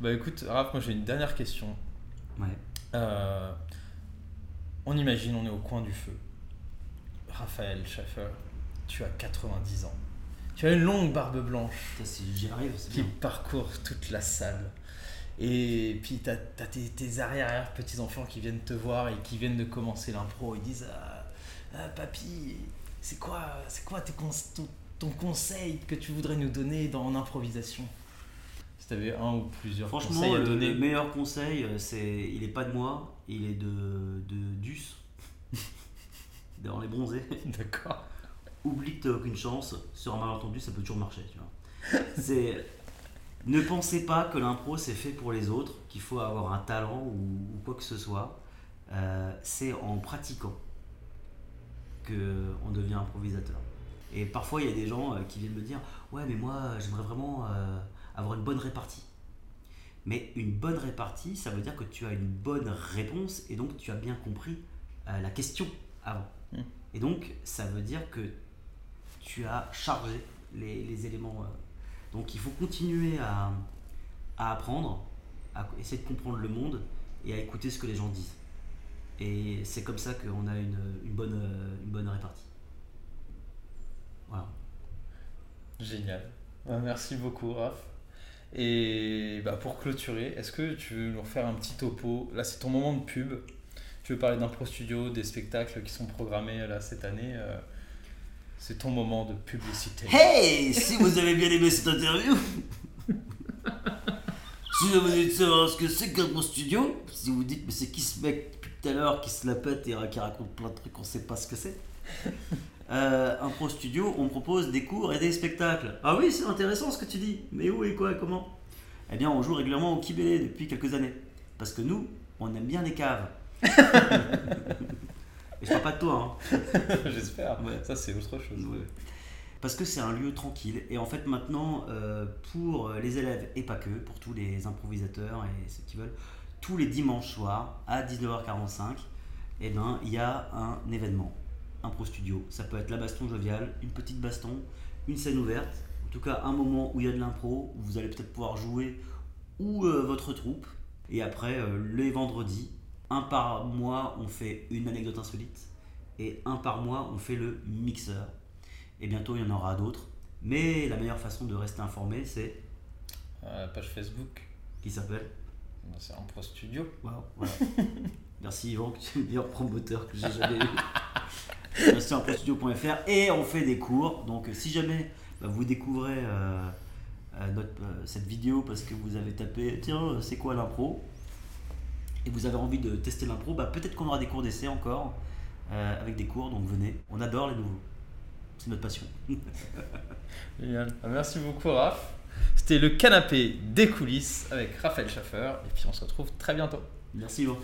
Bah écoute, Raph, moi j'ai une dernière question. Ouais. Euh, on imagine, on est au coin du feu. Raphaël Schaffer, tu as 90 ans. Tu as une longue barbe blanche Putain, si j'y arrive, c'est qui bien. parcourt toute la salle. Et puis tu as, tes, tes arrière petits-enfants qui viennent te voir et qui viennent de commencer l'impro. Ils disent ah, ah, Papy, c'est quoi, c'est quoi tes cons- ton, ton conseil que tu voudrais nous donner dans l'improvisation tu avais un ou plusieurs Franchement, conseils à le, donner. le meilleur conseil, euh, c'est il est pas de moi, il est de, de Duss. <laughs> Dans les bronzés. D'accord. Oublie que t'as aucune chance, sur un malentendu, ça peut toujours marcher, tu vois. C'est. Ne pensez pas que l'impro c'est fait pour les autres, qu'il faut avoir un talent ou, ou quoi que ce soit. Euh, c'est en pratiquant que on devient improvisateur. Et parfois il y a des gens euh, qui viennent me dire Ouais, mais moi j'aimerais vraiment euh, avoir une bonne répartie. Mais une bonne répartie, ça veut dire que tu as une bonne réponse et donc tu as bien compris euh, la question avant. Mm. Et donc ça veut dire que tu as chargé les, les éléments. euh. Donc il faut continuer à, à apprendre, à essayer de comprendre le monde et à écouter ce que les gens disent. Et c'est comme ça qu'on a une, une bonne, euh, une bonne répartie. Voilà. Génial. Bah, merci beaucoup, Raph. Et bah, pour clôturer, est-ce que tu veux nous refaire un petit topo? Là, c'est ton moment de pub. Tu veux parler d'impro studio, des spectacles qui sont programmés là cette année euh, C'est ton moment de publicité. Hey Si vous avez bien aimé cette interview, si vous avez de savoir ce que c'est qu'un studio, si vous dites mais c'est qui ce mec depuis tout à l'heure qui se la pète et qui raconte plein de trucs, on sait pas ce que c'est. Euh, un pro studio, on propose des cours et des spectacles. Ah oui, c'est intéressant ce que tu dis. Mais où et quoi et comment? Eh bien, on joue régulièrement au Kibélé depuis quelques années. Parce que nous, on aime bien les caves. <laughs> et je parle pas de toi, hein. <laughs> J'espère. Ouais. Ça, c'est autre chose. Ouais. Parce que c'est un lieu tranquille. Et en fait, maintenant, euh, pour les élèves et pas que, pour tous les improvisateurs et ceux qui veulent, tous les dimanches soirs à 19h45, eh ben, il y a un événement, un pro studio. Ça peut être la baston joviale, une petite baston, une scène ouverte. En tout cas, un moment où il y a de l'impro, où vous allez peut-être pouvoir jouer ou euh, votre troupe. Et après, euh, les vendredis, un par mois, on fait une anecdote insolite. Et un par mois, on fait le mixeur. Et bientôt, il y en aura d'autres. Mais la meilleure façon de rester informé, c'est Euh, page Facebook, qui s'appelle Bah, c'est Impro Studio. Waouh, voilà. <laughs> Merci Yvan, que tu es le meilleur promoteur que j'ai jamais eu. <laughs> studio.fr et on fait des cours. Donc euh, si jamais bah, vous découvrez euh, euh, cette vidéo parce que vous avez tapé tiens c'est quoi l'impro et vous avez envie de tester l'impro, bah, peut-être qu'on aura des cours d'essai encore avec des cours. Donc venez, on adore les nouveaux. C'est notre passion. <laughs> Génial. Ah, merci beaucoup Raph. C'était le canapé des coulisses avec Raphaël Schaffer et puis on se retrouve très bientôt. Merci beaucoup.